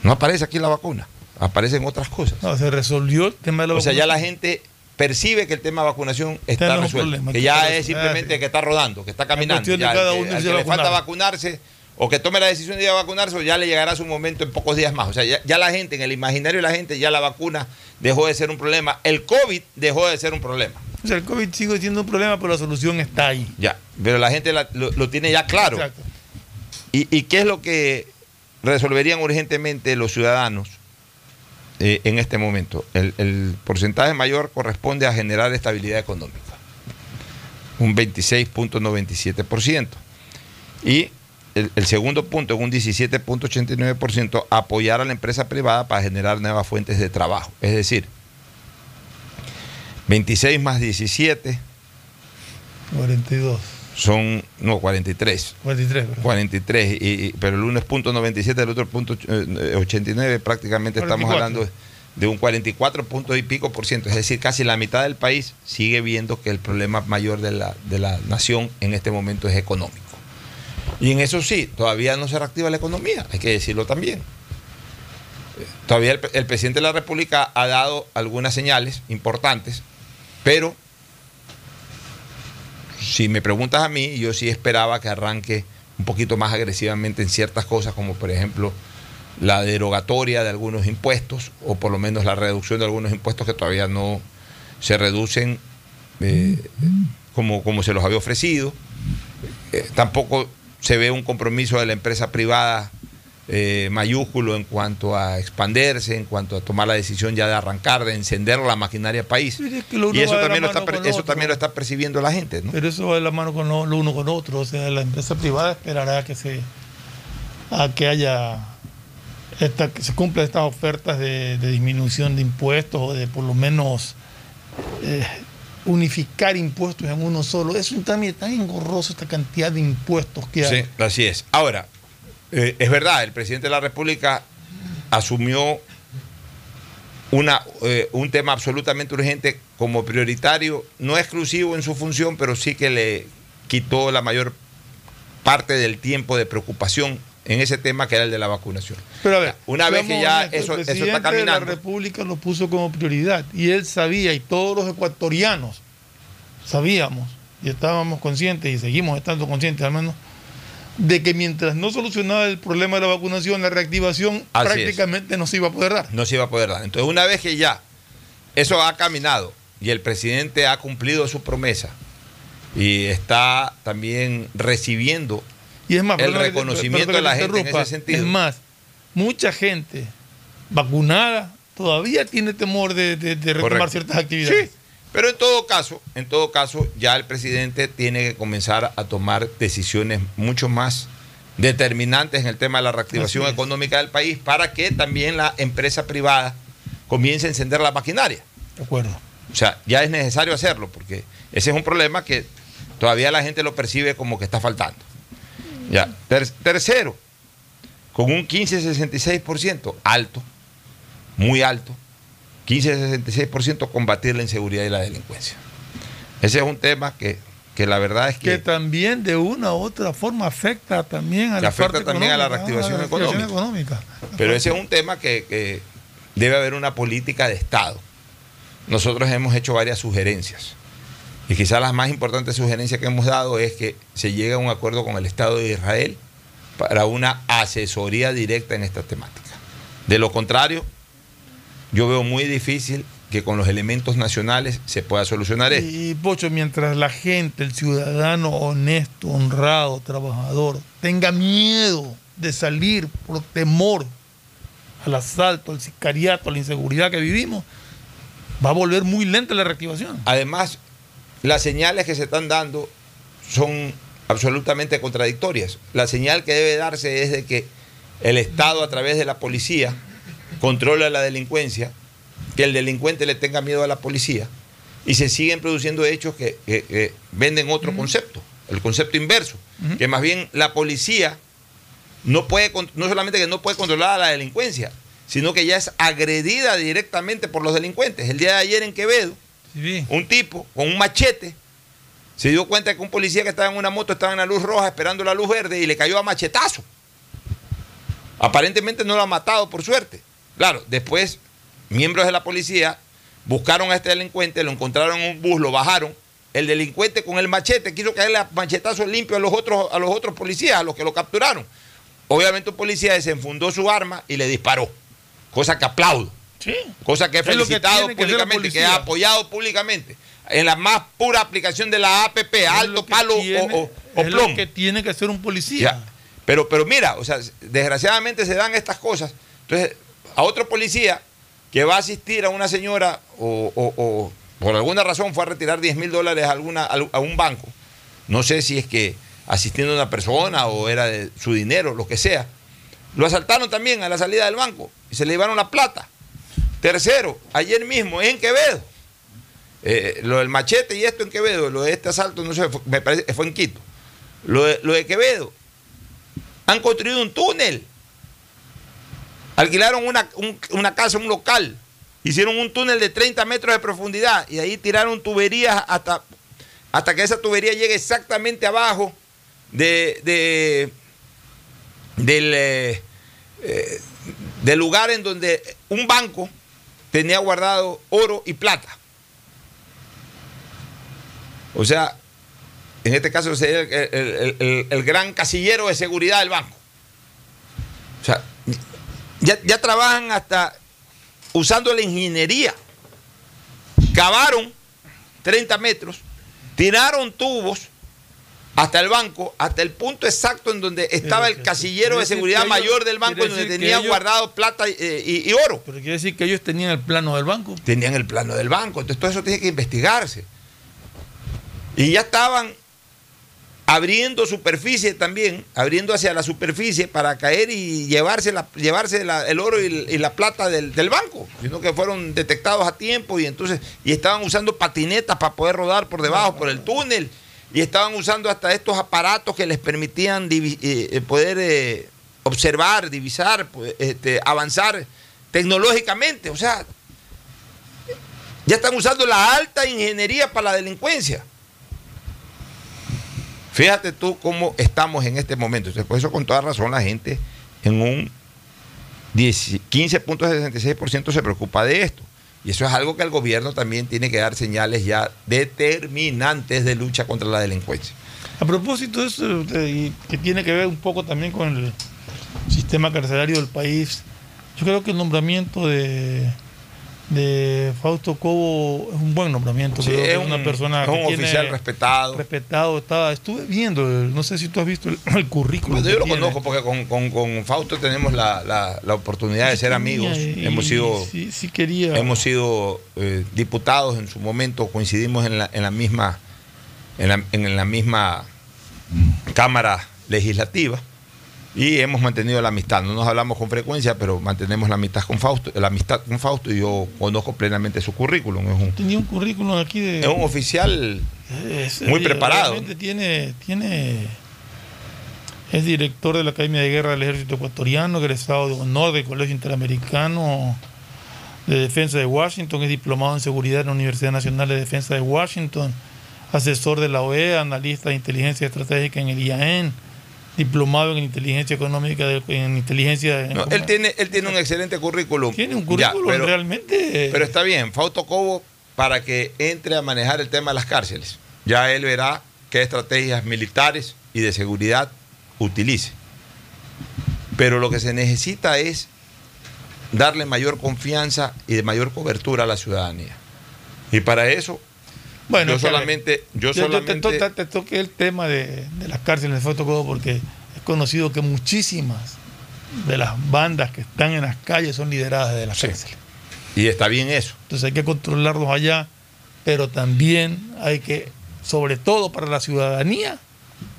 No aparece aquí la vacuna. Aparecen otras cosas. No, se resolvió el tema de la O sea, ya la gente percibe que el tema de vacunación está resuelto. que ya es simplemente Ah, que está rodando, que está caminando. Ya, cada que- uno al irse que a le falta vacunar. vacunarse o que tome la decisión de ir a vacunarse o ya le llegará su momento en pocos días más. O sea, ya, ya la gente, en el imaginario de la gente, ya la vacuna dejó de ser un problema. El COVID dejó de ser un problema. O sea, el COVID sigue siendo un problema, pero la solución está ahí. Ya. Pero la gente la- lo, lo tiene ya claro. Exacto. ¿Y, y qué es lo que resolverían urgentemente los ciudadanos eh, en este momento? El, porcentaje mayor corresponde a generar estabilidad económica, un 26.97%. Y el, el segundo punto, un 17.89%, apoyar a la empresa privada para generar nuevas fuentes de trabajo. Es decir, 26 más 17 42. Son, no, 43. 43, perdón. 43, y, y- pero el uno es punto 97, el otro punto eh, 89, prácticamente estamos 44. hablando de un 44 puntos y pico por ciento, es decir, casi la mitad del país sigue viendo que el problema mayor de la, de la nación en este momento es económico. Y en eso sí, todavía no se reactiva la economía, hay que decirlo también. Eh, Todavía el, el presidente de la República ha dado algunas señales importantes, pero si me preguntas a mí, yo sí esperaba que arranque un poquito más agresivamente en ciertas cosas, como por ejemplo la derogatoria de algunos impuestos, o por lo menos la reducción de algunos impuestos que todavía no se reducen eh, como, como se los había ofrecido. Eh, tampoco se ve un compromiso de la empresa privada eh, mayúsculo en cuanto a expanderse, en cuanto a tomar la decisión ya de arrancar, de encender la maquinaria país. Es que Y eso, también lo, está, eso también lo está percibiendo la gente, ¿no? Pero eso va de la mano con lo, lo uno con otro. O sea, la empresa privada esperará que se a que haya esta, que se cumplan estas ofertas de, de disminución de impuestos o de por lo menos eh, unificar impuestos en uno solo. Es un trámite tan engorroso esta cantidad de impuestos que hay. Sí, así es. Ahora, eh, es verdad, el presidente de la República asumió una, eh, un tema absolutamente urgente como prioritario, no exclusivo en su función, pero sí que le quitó la mayor parte del tiempo de preocupación en ese tema que era el de la vacunación. Pero a ver, Una vez que ya honestos, eso, el eso está presidente de caminando. la República lo puso como prioridad y él sabía y todos los ecuatorianos sabíamos y estábamos conscientes y seguimos estando conscientes al menos de que mientras no solucionaba el problema de la vacunación, la reactivación Así es. prácticamente no se iba a poder dar. no se iba a poder dar. Entonces, una vez que ya eso ha caminado y el presidente ha cumplido su promesa y está también recibiendo Y es más, El reconocimiento de la te gente en ese sentido. Es más, mucha gente vacunada todavía tiene temor de, de- de retomar Correcto. ciertas actividades. Sí, pero en todo caso, en todo caso, ya el presidente tiene que comenzar a tomar decisiones mucho más determinantes en el tema de la reactivación económica del país para que también la empresa privada comience a encender la maquinaria. De acuerdo. O sea, ya es necesario hacerlo porque ese es un problema que todavía la gente lo percibe como que está faltando. Ya. Ter- tercero, con un 15-66% alto, muy alto, 15-66% combatir la inseguridad y la delincuencia. Ese es un tema que, que la verdad es que que, también de una u otra forma afecta también a la afecta también a la reactivación económica. pero ese es un tema que, que debe haber una política de Estado. Nosotros hemos hecho varias sugerencias. Y quizás las más importantes sugerencias que hemos dado es que se llegue a un acuerdo con el Estado de Israel para una asesoría directa en esta temática. De lo contrario, yo veo muy difícil que con los elementos nacionales se pueda solucionar esto. Y, Pocho, mientras la gente, el ciudadano honesto, honrado, trabajador, tenga miedo de salir por temor al asalto, al sicariato, a la inseguridad que vivimos, va a volver muy lenta la reactivación. Además, las señales que se están dando son absolutamente contradictorias. La señal que debe darse es de que el Estado a través de la policía controla la delincuencia, que el delincuente le tenga miedo a la policía y se siguen produciendo hechos que, que- que venden otro concepto, el concepto inverso, que más bien la policía no puede no solamente que no puede controlar a la delincuencia, sino que ya es agredida directamente por los delincuentes. El día de ayer en Quevedo, un tipo con un machete se dio cuenta que un policía que estaba en una moto estaba en la luz roja esperando la luz verde y le cayó a machetazo. Aparentemente no lo ha matado por suerte. Claro, después miembros de la policía buscaron a este delincuente, lo encontraron en un bus, lo bajaron. El delincuente con el machete quiso caerle a machetazo limpio a los otros, a los otros policías, a los que lo capturaron. Obviamente un policía desenfundó su arma y le disparó. Cosa que aplaudo. Cosa que he felicitado que públicamente, que, he apoyado públicamente. En la más pura aplicación de la APP, alto, palo o- tiene- o, o es plomo. lo que tiene que hacer un policía. Ya. Pero, pero mira, o sea, desgraciadamente se dan estas cosas. Entonces, a otro policía que va a asistir a una señora o, o- por alguna razón fue a retirar 10 mil dólares a, un banco, no sé si es que asistiendo a una persona o era de su dinero, lo que sea, lo asaltaron también a la salida del banco y se le llevaron la plata. Tercero, ayer mismo en Quevedo, eh, lo del machete y esto en Quevedo, lo de este asalto, no sé, me parece fue en Quito. Lo de, lo de Quevedo, han construido un túnel. Alquilaron una, un- una casa, un local. Hicieron un túnel de 30 metros de profundidad y ahí tiraron tuberías hasta, hasta que esa tubería llegue exactamente abajo de, de- del, eh, eh, del lugar en donde un banco tenía guardado oro y plata. O sea, en este caso sería el- el- el- el gran casillero de seguridad del banco. O sea, ya, ya trabajan hasta usando la ingeniería. Cavaron 30 metros, tiraron tubos hasta el banco, hasta el punto exacto en donde estaba el casillero de seguridad ellos- mayor del banco, en donde tenían ellos- guardado plata y, y oro. Pero quiere decir que ellos tenían el plano del banco. Tenían el plano del banco, entonces todo eso tiene que investigarse. Y ya estaban abriendo superficie también, abriendo hacia la superficie para caer y llevarse, llevarse el oro y, la plata del, banco, sino que fueron detectados a tiempo y entonces y estaban usando patinetas para poder rodar por debajo, por el túnel, y estaban usando hasta estos aparatos que les permitían eh, eh, poder eh, observar, divisar, pues, este, avanzar tecnológicamente, o sea, ya están usando la alta ingeniería para la delincuencia. Fíjate tú cómo estamos en este momento. Entonces, por eso con toda razón la gente en un 10 15.66% se preocupa de esto. Y eso es algo que el gobierno también tiene que dar señales ya determinantes de lucha contra la delincuencia. A propósito de eso, y que tiene que ver un poco también con el sistema carcelario del país, yo creo que el nombramiento de, de Fausto Cobo es un buen nombramiento. Sí, creo es una un- persona es un que tiene oficial respetado. respetado. Estaba, estuve viendo, el- no sé si tú has visto el, el currículum. Yo lo tiene. conozco porque con, con- con Fausto tenemos la, la- la oportunidad de ser amigos. Y- hemos sido, Sí, sí quería. hemos sido eh, diputados en su momento, coincidimos en la, en la misma en la, en la misma cámara legislativa y hemos mantenido la amistad. No nos hablamos con frecuencia, pero mantenemos la amistad con Fausto, la amistad con Fausto y yo conozco plenamente su currículum. Es un, Tenía un currículum aquí de. es un oficial Es- Muy oye, preparado. tiene, tiene, es director de la Academia de Guerra del Ejército Ecuatoriano, egresado de honor del Colegio Interamericano de Defensa de Washington, es diplomado en seguridad en la Universidad Nacional de Defensa de Washington, asesor de la OEA, analista de inteligencia estratégica en el IAN, diplomado en inteligencia económica, de- en inteligencia. No, él tiene, él tiene un excelente currículum. tiene un Ya, currículum pero, realmente. pero está bien, Fausto Cobo para que entre a manejar el tema de las cárceles. Ya él verá qué estrategias militares y de seguridad utilice. Pero lo que se necesita es darle mayor confianza y de mayor cobertura a la ciudadanía. Y para eso, Bueno, yo solamente, yo te, solamente to- te toqué el tema de, de las cárceles de Fotocodo porque es conocido que muchísimas de las bandas que están en las calles son lideradas de las Sí. cárceles. y está bien eso. Entonces hay que controlarlos allá, pero también hay que, sobre todo para la ciudadanía,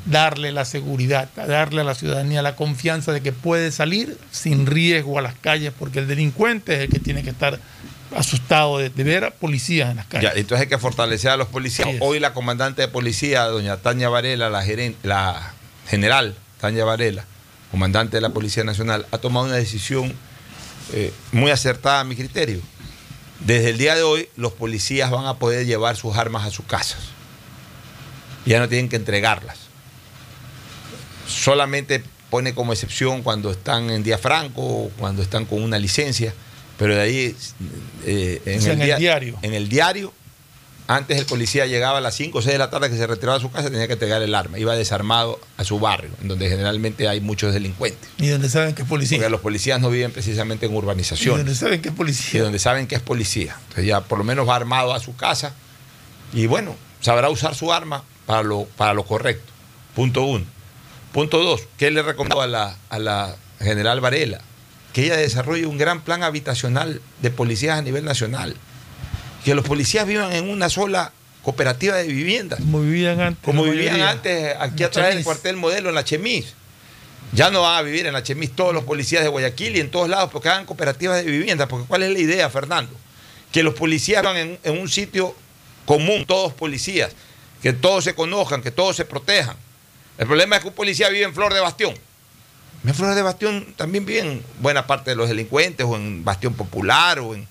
darle la seguridad, darle a la ciudadanía la confianza de que puede salir sin riesgo a las calles, porque el delincuente es el que tiene que estar asustado de, de ver a policías en las calles. Ya, entonces hay que fortalecer a los policías. Hoy la comandante de policía, doña Tania Varela, la, gerente, la general Tania Varela, comandante de la Policía Nacional, ha tomado una decisión eh, muy acertada a mi criterio. Desde el día de hoy, los policías van a poder llevar sus armas a sus casas. Ya no tienen que entregarlas. Solamente pone como excepción cuando están en día franco o cuando están con una licencia, pero de ahí eh, en, el dia- diario. En el diario, antes el policía llegaba a las 5 o 6 de la tarde que se retiraba a su casa, tenía que entregar el arma. Iba desarmado a su barrio, en donde generalmente hay muchos delincuentes. Y donde saben que es policía. Porque los policías no viven precisamente en Y urbanizaciones donde saben que es y policía. donde saben que es policía. Entonces ya por lo menos va armado a su casa y bueno, sabrá usar su arma para lo, para lo correcto. Punto uno. Punto dos, ¿qué le recomiendo a la, a la general Varela? Que ella desarrolle un gran plan habitacional de policías a nivel nacional. Que los policías vivan en una sola cooperativa de viviendas Como vivían antes. como vivían mayoría. antes aquí atrás del cuartel modelo en la Chemis. Ya no van a vivir en la Chemis todos los policías de Guayaquil y en todos lados porque hagan cooperativas de vivienda. Porque ¿cuál es la idea, Fernando? Que los policías van en, en un sitio común, todos policías, que todos se conozcan, que todos se protejan. El problema es que un policía vive en Flor de Bastión. En Flor de Bastión también viven buena parte de los delincuentes o en Bastión Popular o en,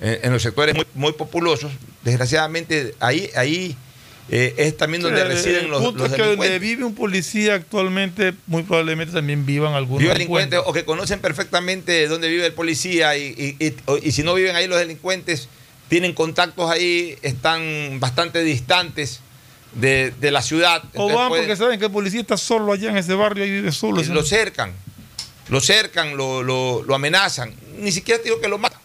en- en los sectores muy, muy populosos. Desgraciadamente ahí, ahí eh, es también donde residen el los, punto los es que donde delincuentes. vive un policía actualmente, muy probablemente también vivan algunos delincuentes o que conocen perfectamente dónde vive el policía y, y- y si no viven ahí los delincuentes, tienen contactos ahí, están bastante distantes de, de la ciudad. O Entonces, van porque saben que el policía está solo allá en ese barrio y vive solo. y lo cercan, lo cercan, lo, lo- lo amenazan. Ni siquiera te digo que lo matan.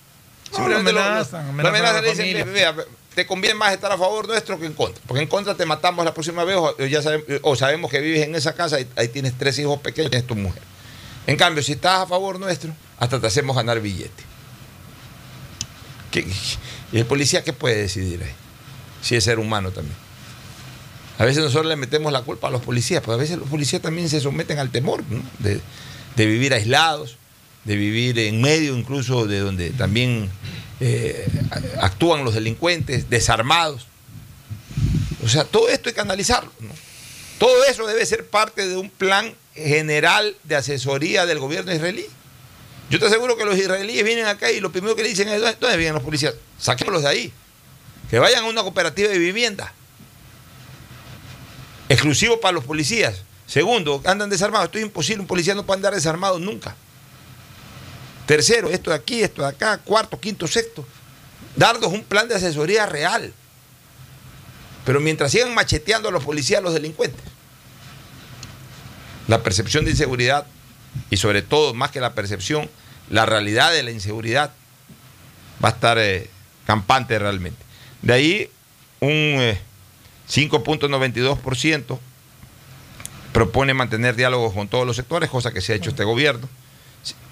No, Simplemente lo amenazan, lo, amenazan le dicen, familia. "Ve- vea, te conviene más estar a favor nuestro que en contra. Porque en contra te matamos la próxima vez o, ya sabemos, o sabemos que vives en esa casa y ahí tienes tres hijos pequeños y tienes tu mujer. En cambio, si estás a favor nuestro, hasta te hacemos ganar billete. ¿Y el policía qué puede decidir ahí? Si es ser humano también. A veces nosotros le metemos la culpa a los policías, pero a veces los policías también se someten al temor de, vivir aislados, de vivir en medio incluso de donde también eh, actúan los delincuentes, desarmados. O sea, todo esto hay que analizarlo. Todo eso debe ser parte de un plan general de asesoría del gobierno israelí. Yo te aseguro que los israelíes vienen acá y lo primero que le dicen es, ¿dónde vienen los policías? Saquémoslos de ahí. Que vayan a una cooperativa de vivienda. Exclusivo para los policías. Segundo, andan desarmados. Esto es imposible. Un policía no puede andar desarmado nunca. Tercero, esto de aquí, esto de acá. Cuarto, quinto, sexto. Darnos un plan de asesoría real. Pero mientras sigan macheteando a los policías, los delincuentes, la percepción de inseguridad y sobre todo, más que la percepción, la realidad de la inseguridad va a estar eh, campante realmente. De ahí un 5.92% eh, propone mantener diálogos con todos los sectores, cosa que se ha hecho este gobierno.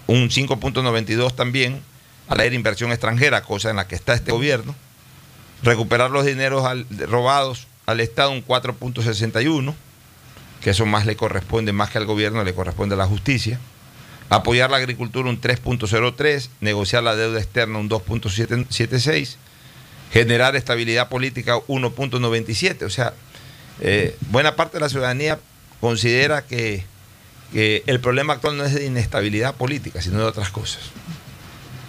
Un 5.92 también a la inversión extranjera, cosa en la que está este gobierno. Recuperar los dineros robados al Estado un 4.61 que eso más le corresponde, más que al gobierno, le corresponde a la justicia. Apoyar la agricultura un 3.03, negociar la deuda externa un 2.76, generar estabilidad política 1.97. O sea, eh, buena parte de la ciudadanía considera que, el problema actual no es de inestabilidad política, sino de otras cosas.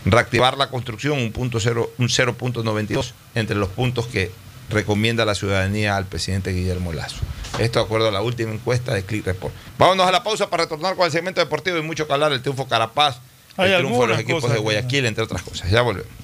Reactivar la construcción un, punto un 0.92 entre los puntos que recomienda la ciudadanía al presidente Guillermo Lazo. Esto de acuerdo a la última encuesta de Click Report. Vámonos a la pausa para retornar con el segmento deportivo y mucho que hablar del triunfo Carapaz, el triunfo de los equipos de Guayaquil, entre otras cosas. Ya volvemos.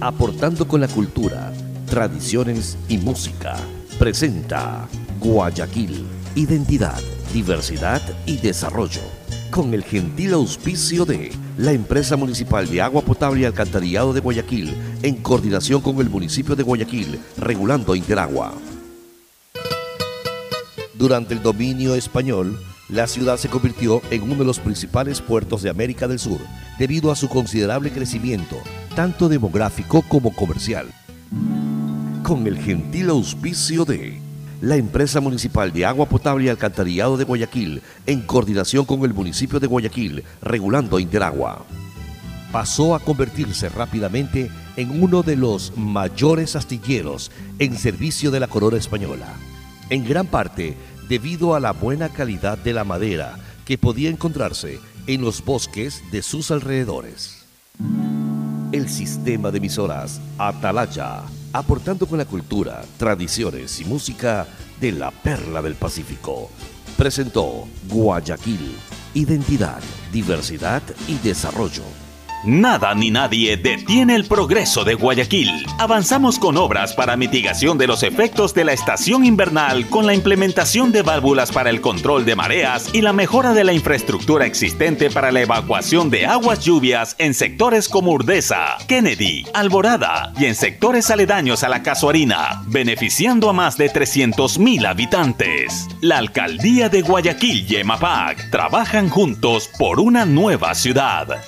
aportando con la cultura, tradiciones y música. Presenta Guayaquil, identidad, diversidad y desarrollo. Con el gentil auspicio de la empresa municipal de agua potable y alcantarillado de Guayaquil, en coordinación con el municipio de Guayaquil, regulando Interagua. Durante el dominio español, la ciudad se convirtió en uno de los principales puertos de América del Sur debido a su considerable crecimiento, tanto demográfico como comercial. Con el gentil auspicio de la empresa municipal de agua potable y alcantarillado de Guayaquil, en coordinación con el municipio de Guayaquil, regulando Interagua. Pasó a convertirse rápidamente en uno de los mayores astilleros en servicio de la corona española. En gran parte debido a la buena calidad de la madera que podía encontrarse en los bosques de sus alrededores. El sistema de emisoras Atalaya, aportando con la cultura, tradiciones y música de la perla del Pacífico, presentó Guayaquil, identidad, diversidad y desarrollo. Nada ni nadie detiene el progreso de Guayaquil. Avanzamos con obras para mitigación de los efectos de la estación invernal con la implementación de válvulas para el control de mareas y la mejora de la infraestructura existente para la evacuación de aguas lluvias en sectores como Urdesa, Kennedy, Alborada y en sectores aledaños a la Casuarina, beneficiando a más de 300.000 habitantes. La alcaldía de Guayaquil y EMAPAC trabajan juntos por una nueva ciudad.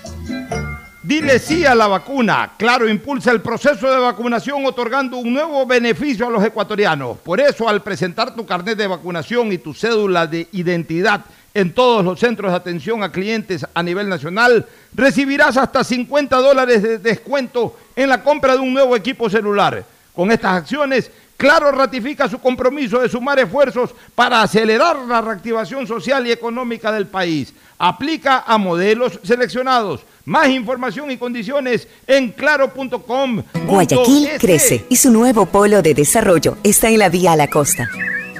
Dile sí a la vacuna. Claro, impulsa el proceso de vacunación otorgando un nuevo beneficio a los ecuatorianos. Por eso, al presentar tu carnet de vacunación y tu cédula de identidad en todos los centros de atención a clientes a nivel nacional, recibirás hasta 50 dólares de descuento en la compra de un nuevo equipo celular. Con estas acciones, Claro ratifica su compromiso de sumar esfuerzos para acelerar la reactivación social y económica del país. Aplica a modelos seleccionados. Más información y condiciones en claro.com. Guayaquil crece y su nuevo polo de desarrollo está en la vía a la costa.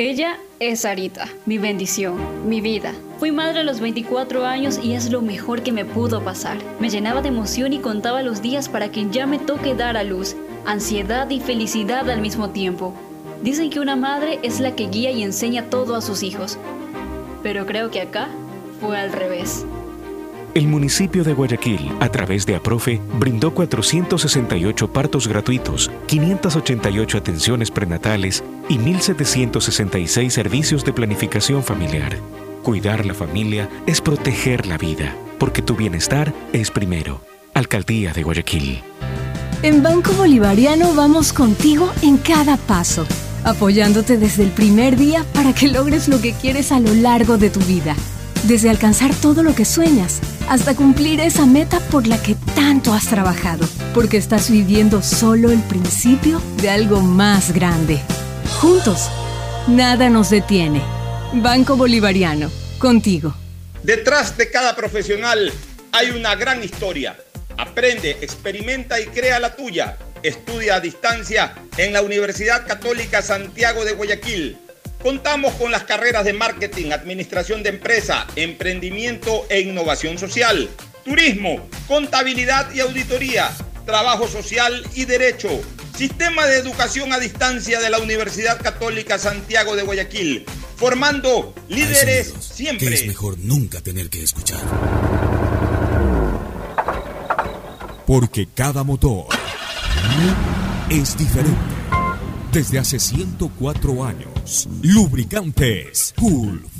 Ella es Sarita, mi bendición, mi vida. Fui madre a los 24 años y es lo mejor que me pudo pasar. Me llenaba de emoción y contaba los días para que ya me toque dar a luz, ansiedad y felicidad al mismo tiempo. Dicen que una madre es la que guía y enseña todo a sus hijos. Pero creo que acá fue al revés. El municipio de Guayaquil, a través de APROFE, brindó 468 partos gratuitos, 588 atenciones prenatales y 1.766 servicios de planificación familiar. Cuidar la familia es proteger la vida, porque tu bienestar es primero. Alcaldía de Guayaquil. En Banco Bolivariano vamos contigo en cada paso, apoyándote desde el primer día para que logres lo que quieres a lo largo de tu vida. Desde alcanzar todo lo que sueñas hasta cumplir esa meta por la que tanto has trabajado, porque estás viviendo solo el principio de algo más grande. Juntos, nada nos detiene. Banco Bolivariano, contigo. Detrás de cada profesional hay una gran historia. Aprende, experimenta y crea la tuya. Estudia a distancia en la Universidad Católica Santiago de Guayaquil. Contamos con las carreras de marketing, administración de empresa, emprendimiento e innovación social, turismo, contabilidad y auditoría, trabajo social y derecho. Sistema de educación a distancia de la Universidad Católica Santiago de Guayaquil, formando líderes siempre. Que es mejor nunca tener que escuchar. Porque cada motor es diferente. Desde hace 104 años, Lubricantes Gulf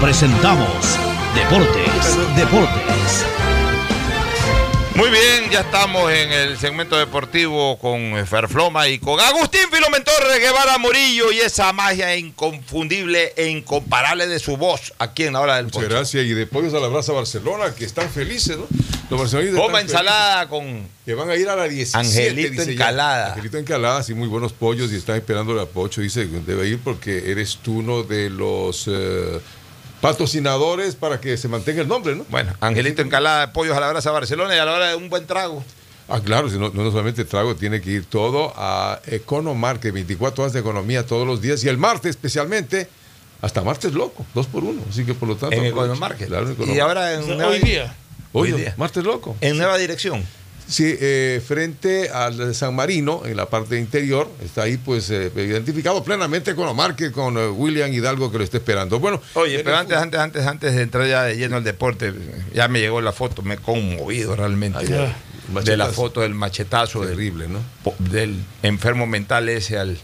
presentamos Deportes, Deportes. Muy bien, ya estamos en el segmento deportivo con Ferfloma y con Agustín Filomentor Guevara Murillo y esa magia inconfundible e incomparable de su voz aquí en la hora del Muchas gracias. Y de pollos a la brasa Barcelona, que están felices, ¿no? Los barcelonistas Toma están ensalada con Que van a ir a la 17. Angelito dice ya. Encalada. Angelito Encalada, sí, muy buenos pollos y están esperando la pocho. Dice que debe ir porque eres tú uno de los eh, patrocinadores para que se mantenga el nombre, ¿no? Bueno, Angelito Encalada de Pollos a la Brasa Barcelona y a la hora de un buen trago. Ah, claro, si no, no solamente trago, tiene que ir todo a Economarket, 24 horas de economía todos los días y el martes especialmente, hasta martes loco, dos por uno. Así que por lo tanto. En. Economarket. Claro, en Y Economarket. ahora en O sea, nueva- hoy día. Hoy, hoy día. martes loco. En nueva dirección. Sí, eh, frente al San Marino, en la parte interior, está ahí pues eh, identificado plenamente Economarket con eh, William Hidalgo que lo está esperando. Bueno, Oye, pero antes, antes, antes, antes de entrar ya de lleno al deporte, ya me llegó la foto, me he conmovido realmente. Ya. de la foto del machetazo del, terrible, ¿no? del enfermo mental ese al,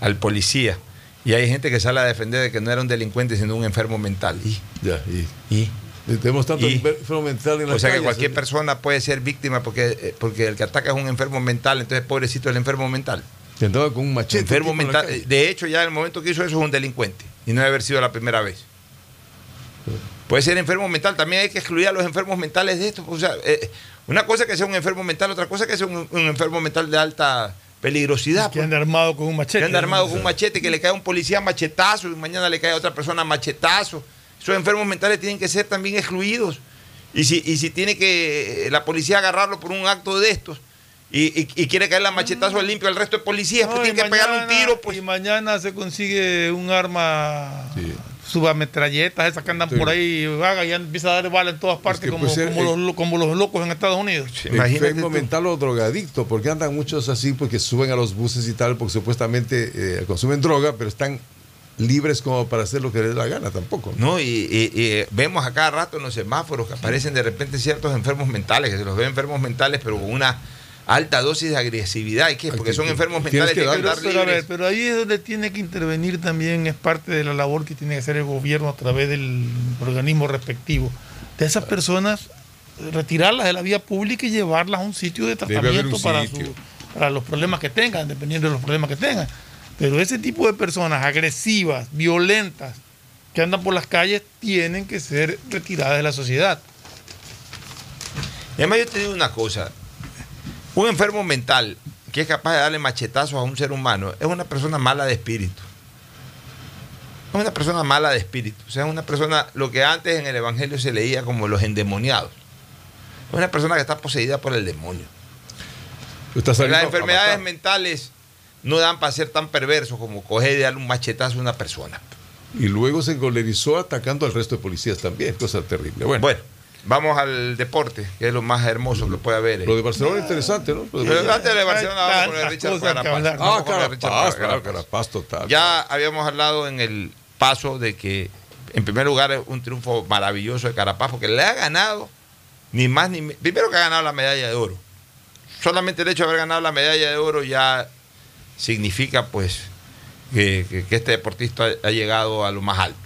al policía. Y hay gente que sale a defender de que no era un delincuente, sino un enfermo mental. Y, Ya, y y, tenemos tanto Y- enfermo mental en la o sea que cualquier persona puede ser víctima porque, eh, porque el que ataca es un enfermo mental, entonces pobrecito el enfermo mental. Andaba con un machete. Enfermo mental. De hecho, ya en el momento que hizo eso es un delincuente. Y no debe haber sido la primera vez. Puede ser enfermo mental. También hay que excluir a los enfermos mentales de esto. O sea, eh, una cosa es que sea un enfermo mental, otra cosa es que sea un, un enfermo mental de alta peligrosidad. Que anda armado con un machete. Que anda armado con un machete, que le cae a un policía machetazo y mañana le cae a otra persona machetazo. Esos enfermos mentales tienen que ser también excluidos. Y si, y si tiene que eh, la policía agarrarlo por un acto de estos y, y- y quiere caer la machetazo al limpio al resto de policías, pues No, tiene y que pegarle un tiro. Pues. Y mañana se consigue un arma subametralletas, esas que andan Sí. por ahí, vaga, y empieza a dar bala en todas partes, que como, puede ser, como eh, los, lo- como los locos en Estados Unidos. enfermo mental o drogadicto, porque andan muchos así, porque suben a los buses y tal, porque supuestamente eh, consumen droga, pero están libres como para hacer lo que les da la gana tampoco. No, y, y- y vemos a cada rato en los semáforos que aparecen de repente ciertos enfermos mentales, que se los ve enfermos mentales, pero con una alta dosis de agresividad. ¿Y qué? Porque son enfermos mentales que Pero, tienen que andar pero, a ver, libres. pero ahí es donde tiene que intervenir también, es parte de la labor que tiene que hacer el gobierno a través del organismo respectivo. De esas personas, retirarlas de la vía pública y llevarlas a un sitio de tratamiento para, su- para los problemas que tengan, dependiendo de los problemas que tengan. Pero ese tipo de personas agresivas, violentas, que andan por las calles, tienen que ser retiradas de la sociedad. Y además yo te digo una cosa, un enfermo mental que es capaz de darle machetazos a un ser humano es una persona mala de espíritu. Es una persona mala de espíritu. O sea, es una persona, lo que antes en el Evangelio se leía como los endemoniados. Es una persona que está poseída por el demonio. Las enfermedades mentales no dan para ser tan perversos como coger y darle un machetazo a una persona. Y luego se encolerizó atacando al resto de policías también, cosa terrible. Bueno, Bueno, vamos al deporte, que es lo más hermoso que puede haber. lo de Barcelona es interesante, ¿no? Lo de Pero Barcelona. antes de Barcelona vamos con el Richard Carapaz. Ah, con el Richard Carapaz, Carapaz. claro, Carapaz total. Ya habíamos hablado en el paso de que, en primer lugar, es un triunfo maravilloso de Carapaz, porque le ha ganado ni más ni menos. Primero que ha ganado la medalla de oro. Solamente el hecho de haber ganado la medalla de oro ya significa, pues, que, que- que este deportista ha, ha llegado a lo más alto.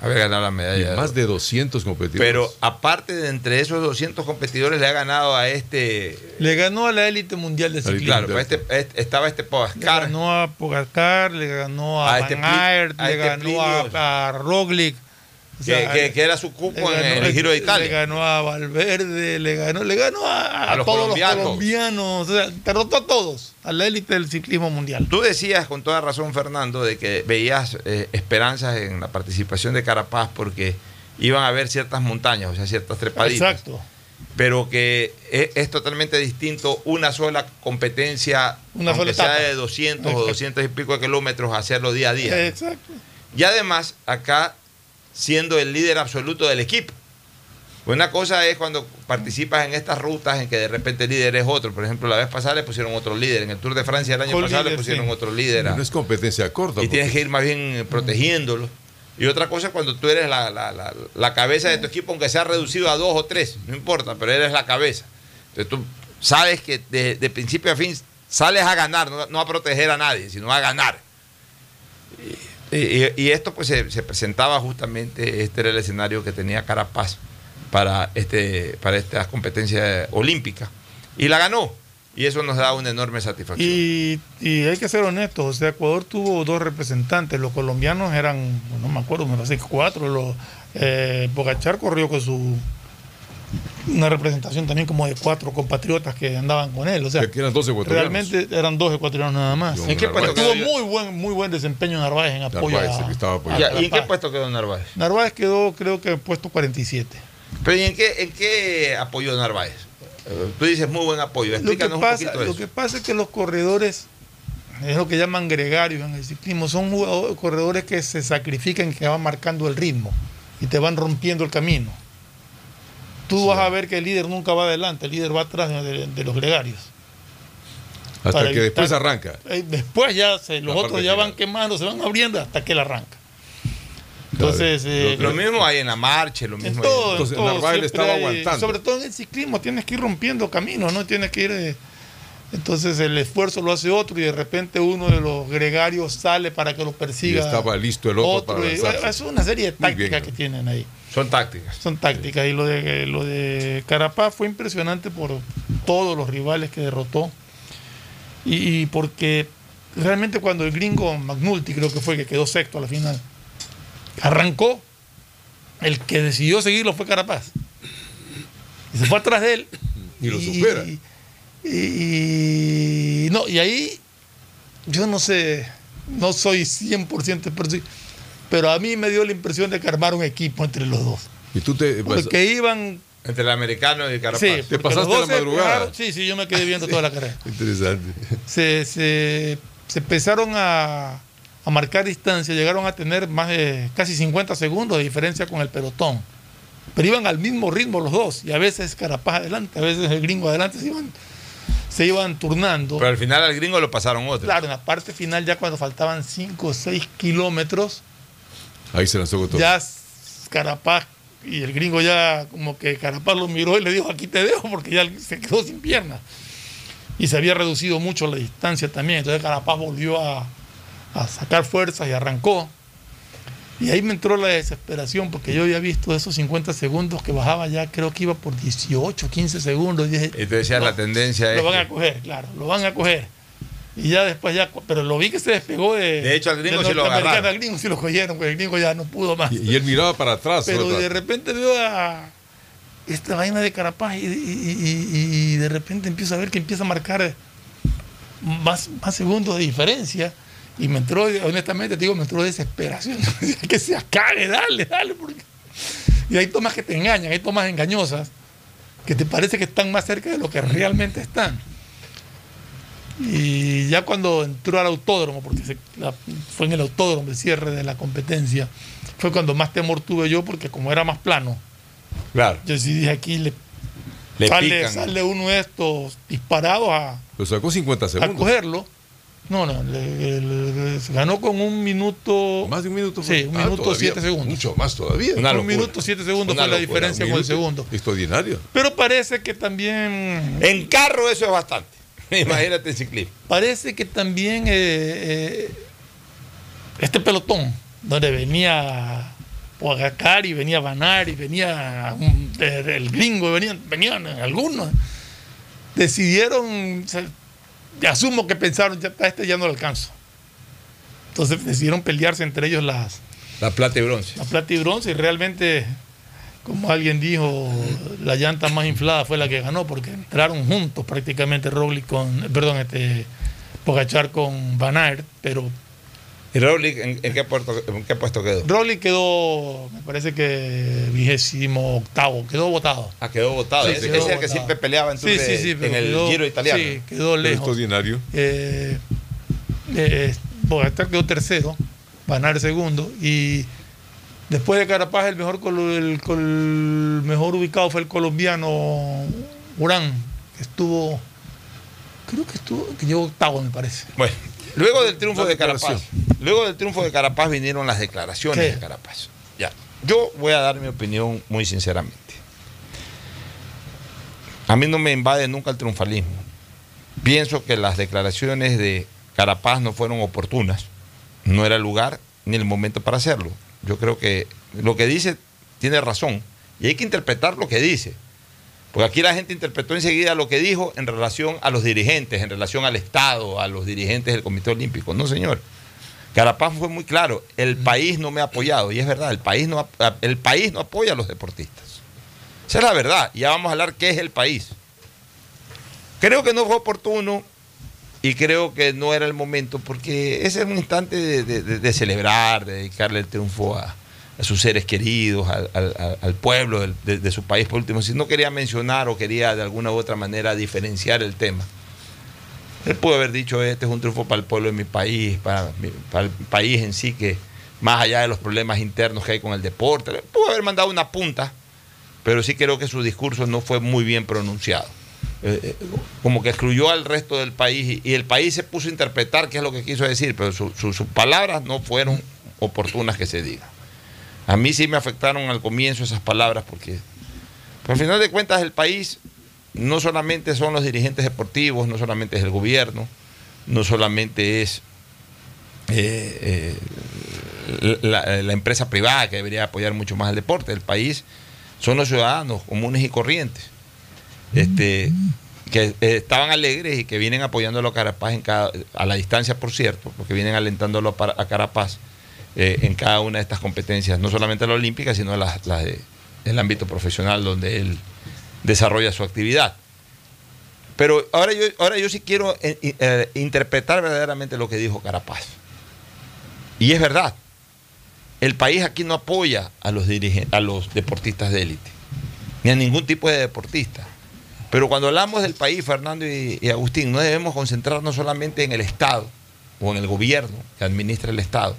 Haber ganado la medalla Y más de 200 competidores. Pero aparte de entre esos 200 competidores, le ha ganado a este. Le ganó a la élite mundial de ciclismo. Claro, este, este- estaba este Le Pogacar. ganó a Pogacar, le ganó a, A este Van Pli- Aert, a le este ganó a, a Roglic. O Que, sea, que- que era su cupo le en ganó- el Giro de Le Italia. ganó a Valverde, le ganó, le ganó a, A los todos colombianos. los colombianos. O sea, derrotó a todos, a la élite del ciclismo mundial. Tú decías con toda razón, Fernando, de que veías eh, esperanzas en la participación de Carapaz porque iban a haber ciertas montañas, o sea, ciertas trepaditas. Exacto. Pero que es, es totalmente distinto una sola competencia, Una aunque sola sea de 200 o Exacto. 200 y pico de kilómetros, hacerlo día a día. Exacto. Y además, acá siendo el líder absoluto del equipo. Una cosa es cuando participas en estas rutas en que de repente el líder es otro. Por ejemplo, la vez pasada le pusieron otro líder. En el Tour de Francia el año Con pasado le pusieron sí. otro líder. a- No es competencia corta. y tienes que ir más bien eh, protegiéndolo. Y otra cosa es cuando tú eres la, la- la- la cabeza de tu equipo, aunque sea reducido a dos o tres, no importa, pero eres la cabeza. Entonces tú sabes que de, de principio a fin sales a ganar, no, no a proteger a nadie, sino a ganar. Y, y- esto pues se, se presentaba justamente, este era el escenario que tenía Carapaz para, este, para estas competencias olímpicas. Y la ganó. Y eso nos da una enorme satisfacción. Y, hay que ser honestos, o sea, Ecuador tuvo dos representantes, los colombianos eran, no me acuerdo, me parece cuatro, los, eh, Pogachar corrió con su una representación también como de cuatro compatriotas que andaban con él, o sea, Que eran 12 ecuatorianos. realmente eran dos ecuatorianos nada más. ¿En qué puesto tuvo quedó? muy buen, muy buen desempeño Narváez en apoyo Narváez, a, estaba apoyando. A ¿Y en qué puesto quedó Narváez? Narváez quedó creo que en puesto 47. Pero ¿y en qué, en qué apoyó Narváez? Eh, Tú dices muy buen apoyo. Lo que, Explícanos pasa, un poquito lo eso. que pasa es que los corredores, es lo que llaman gregarios en el ciclismo, son jugadores- corredores que se sacrifican y que van marcando el ritmo y te van rompiendo el camino. Tú vas a ver que el líder nunca va adelante, el líder va atrás de, los gregarios. Hasta que después arranca. Eh, Después ya se- los La otros ya van quemando, se van abriendo hasta que él arranca. Entonces, eh, Lo mismo hay en la marcha, lo en mismo todo, hay en- Entonces, en todo, Narváez le siempre estaba hay- aguantando. Sobre todo en el ciclismo, tienes que ir rompiendo caminos, ¿no? Tienes que ir. eh, entonces el esfuerzo lo hace otro y de repente uno de los gregarios sale para que lo Y persiga. estaba listo el otro, para lanzarse. es una serie de bien, tácticas ¿no? que tienen ahí. Son tácticas. Son tácticas. Y lo de, lo de Carapaz fue impresionante por todos los rivales que derrotó. Y, y porque realmente cuando el gringo McNulty, creo que fue que quedó sexto a la final, arrancó, el que decidió seguirlo fue Carapaz. Y se fue atrás de él. Y lo supera. Y, y- y- no, y ahí yo no sé, no soy 100% experto, pero a mí me dio la impresión de que armaron un equipo entre los dos. Y tú te. Porque iban. Entre el americano y el Carapaz. Sí, Te pasaste la se madrugada. pegaron- Sí, sí, yo me quedé viendo toda la carrera. Interesante. Se, se, se empezaron a, a marcar distancia, llegaron a tener más de casi 50 segundos de diferencia con el pelotón. Pero iban al mismo ritmo los dos, y a veces Carapaz adelante, a veces el gringo adelante, se iban, se iban turnando. Pero al final al gringo lo pasaron otro. Claro, en la parte final, ya cuando faltaban 5 o 6 kilómetros, Ahí se lanzó todo. ya Carapaz y el gringo ya como que Carapaz lo miró y le dijo aquí te dejo porque ya se quedó sin piernas. Y se había reducido mucho la distancia también. Entonces Carapaz volvió a, a sacar fuerzas y arrancó. Y ahí me entró la desesperación porque yo había visto esos 50 segundos que bajaba ya, creo que iba por 18, 15 segundos. Y dije, Y tú decías, la tendencia es. lo van a coger, claro, lo van a coger. Y ya después ya, pero lo vi que se despegó de. De hecho, al gringo sí lo agarraron. Al gringo sí lo cogieron, porque el gringo ya no pudo más. Y, y él miraba para atrás. Pero de repente veo a esta vaina de Carapaz y- y de repente empiezo a ver que empieza a marcar más, más segundos de diferencia. Y me entró, honestamente, te digo, me entró desesperación. que se acabe, dale, dale. Porque... Y hay tomas que te engañan, hay tomas engañosas que te parece que están más cerca de lo que realmente están. Y ya cuando entró al autódromo, porque se- la- fue en el autódromo el cierre de la competencia, fue cuando más temor tuve yo, porque como era más plano, Claro. yo sí dije aquí le, Le sale, pican. sale uno de estos disparados a, Lo sacó 50 a segundos. cogerlo. No, no, le- le- le- se ganó con un minuto. Más de un minuto. Sí, un Ah, minuto todavía, siete segundos. Mucho más todavía. Una un locura. minuto siete segundos Una fue la diferencia con el segundo. Extraordinario. Pero parece que también. En carro eso es bastante. Imagínate en ciclismo. Parece que también eh, eh, este pelotón, donde venía Pogacar y venía Banar y venía un- el gringo, venían, venían algunos, decidieron, o sea, asumo que pensaron, ya a este ya no lo alcanzo. Entonces decidieron pelearse entre ellos las, La plata y bronce. la plata y bronce y realmente, como alguien dijo, la llanta más inflada fue la que ganó porque entraron juntos prácticamente Roglic con, perdón, este Pogachar con Van Aert, pero ¿Y Roglic en, en qué, puerto- en qué puesto quedó? Roglic quedó, me parece que vigésimo octavo, quedó votado. Ah, quedó votado. Sí, quedó ese es el que siempre peleaba Sí, entonces sí, sí, en el quedó- Giro italiano. Sí, quedó lejos. Extraordinario. Eh, eh, Pogacar quedó tercero, Van Aert segundo y después de Carapaz el mejor el, col- mejor ubicado fue el colombiano Urán, que estuvo creo que estuvo que llegó octavo me parece. Bueno, luego del triunfo de Carapaz, luego del triunfo de Carapaz vinieron las declaraciones ¿Qué? de Carapaz. Ya. Yo voy a dar mi opinión muy sinceramente. A mí no me invade nunca el triunfalismo. Pienso que las declaraciones de Carapaz no fueron oportunas. No era el lugar ni el momento para hacerlo. Yo creo que lo que dice tiene razón. Y hay que interpretar lo que dice. Porque aquí la gente interpretó enseguida lo que dijo en relación a los dirigentes, en relación al Estado, a los dirigentes del Comité Olímpico. No, señor. Carapaz fue muy claro. El país no me ha apoyado. Y es verdad, el país no, el país no apoya a los deportistas. Esa es la verdad. Y ya vamos a hablar qué es el país. Creo que no fue oportuno y creo que no era el momento porque ese es un instante de- de celebrar, de dedicarle el triunfo a, a sus seres queridos, al, pueblo de, su país. Por último, si no quería mencionar o quería de alguna u otra manera diferenciar el tema. Él pudo haber dicho, este es un triunfo para el pueblo de mi país, para, el país en sí, que más allá de los problemas internos que hay con el deporte, pudo haber mandado una punta, pero sí creo que su discurso no fue muy bien pronunciado. Eh, eh, como que excluyó al resto del país y, el país se puso a interpretar qué es lo que quiso decir, pero su- su- sus palabras no fueron oportunas que se diga. A mí sí me afectaron al comienzo esas palabras porque pero al final de cuentas el país no solamente son los dirigentes deportivos, no solamente es el gobierno, no solamente es eh, eh, la, empresa privada que debería apoyar mucho más el deporte, el país son los ciudadanos comunes y corrientes. Este, que estaban alegres y que vienen apoyándolo a Carapaz en cada, a la distancia, por cierto, porque vienen alentándolo a Carapaz eh, en cada una de estas competencias, no solamente la olímpica, sino las, las de- el ámbito profesional donde él desarrolla su actividad. Pero ahora yo, ahora yo sí quiero eh, eh, interpretar verdaderamente lo que dijo Carapaz. Y es verdad. El país aquí no apoya a los, dirigen- a los deportistas de élite, ni a ningún tipo de deportista. Pero cuando hablamos del país, Fernando y Agustín, no debemos concentrarnos solamente en el Estado o en el gobierno que administra el Estado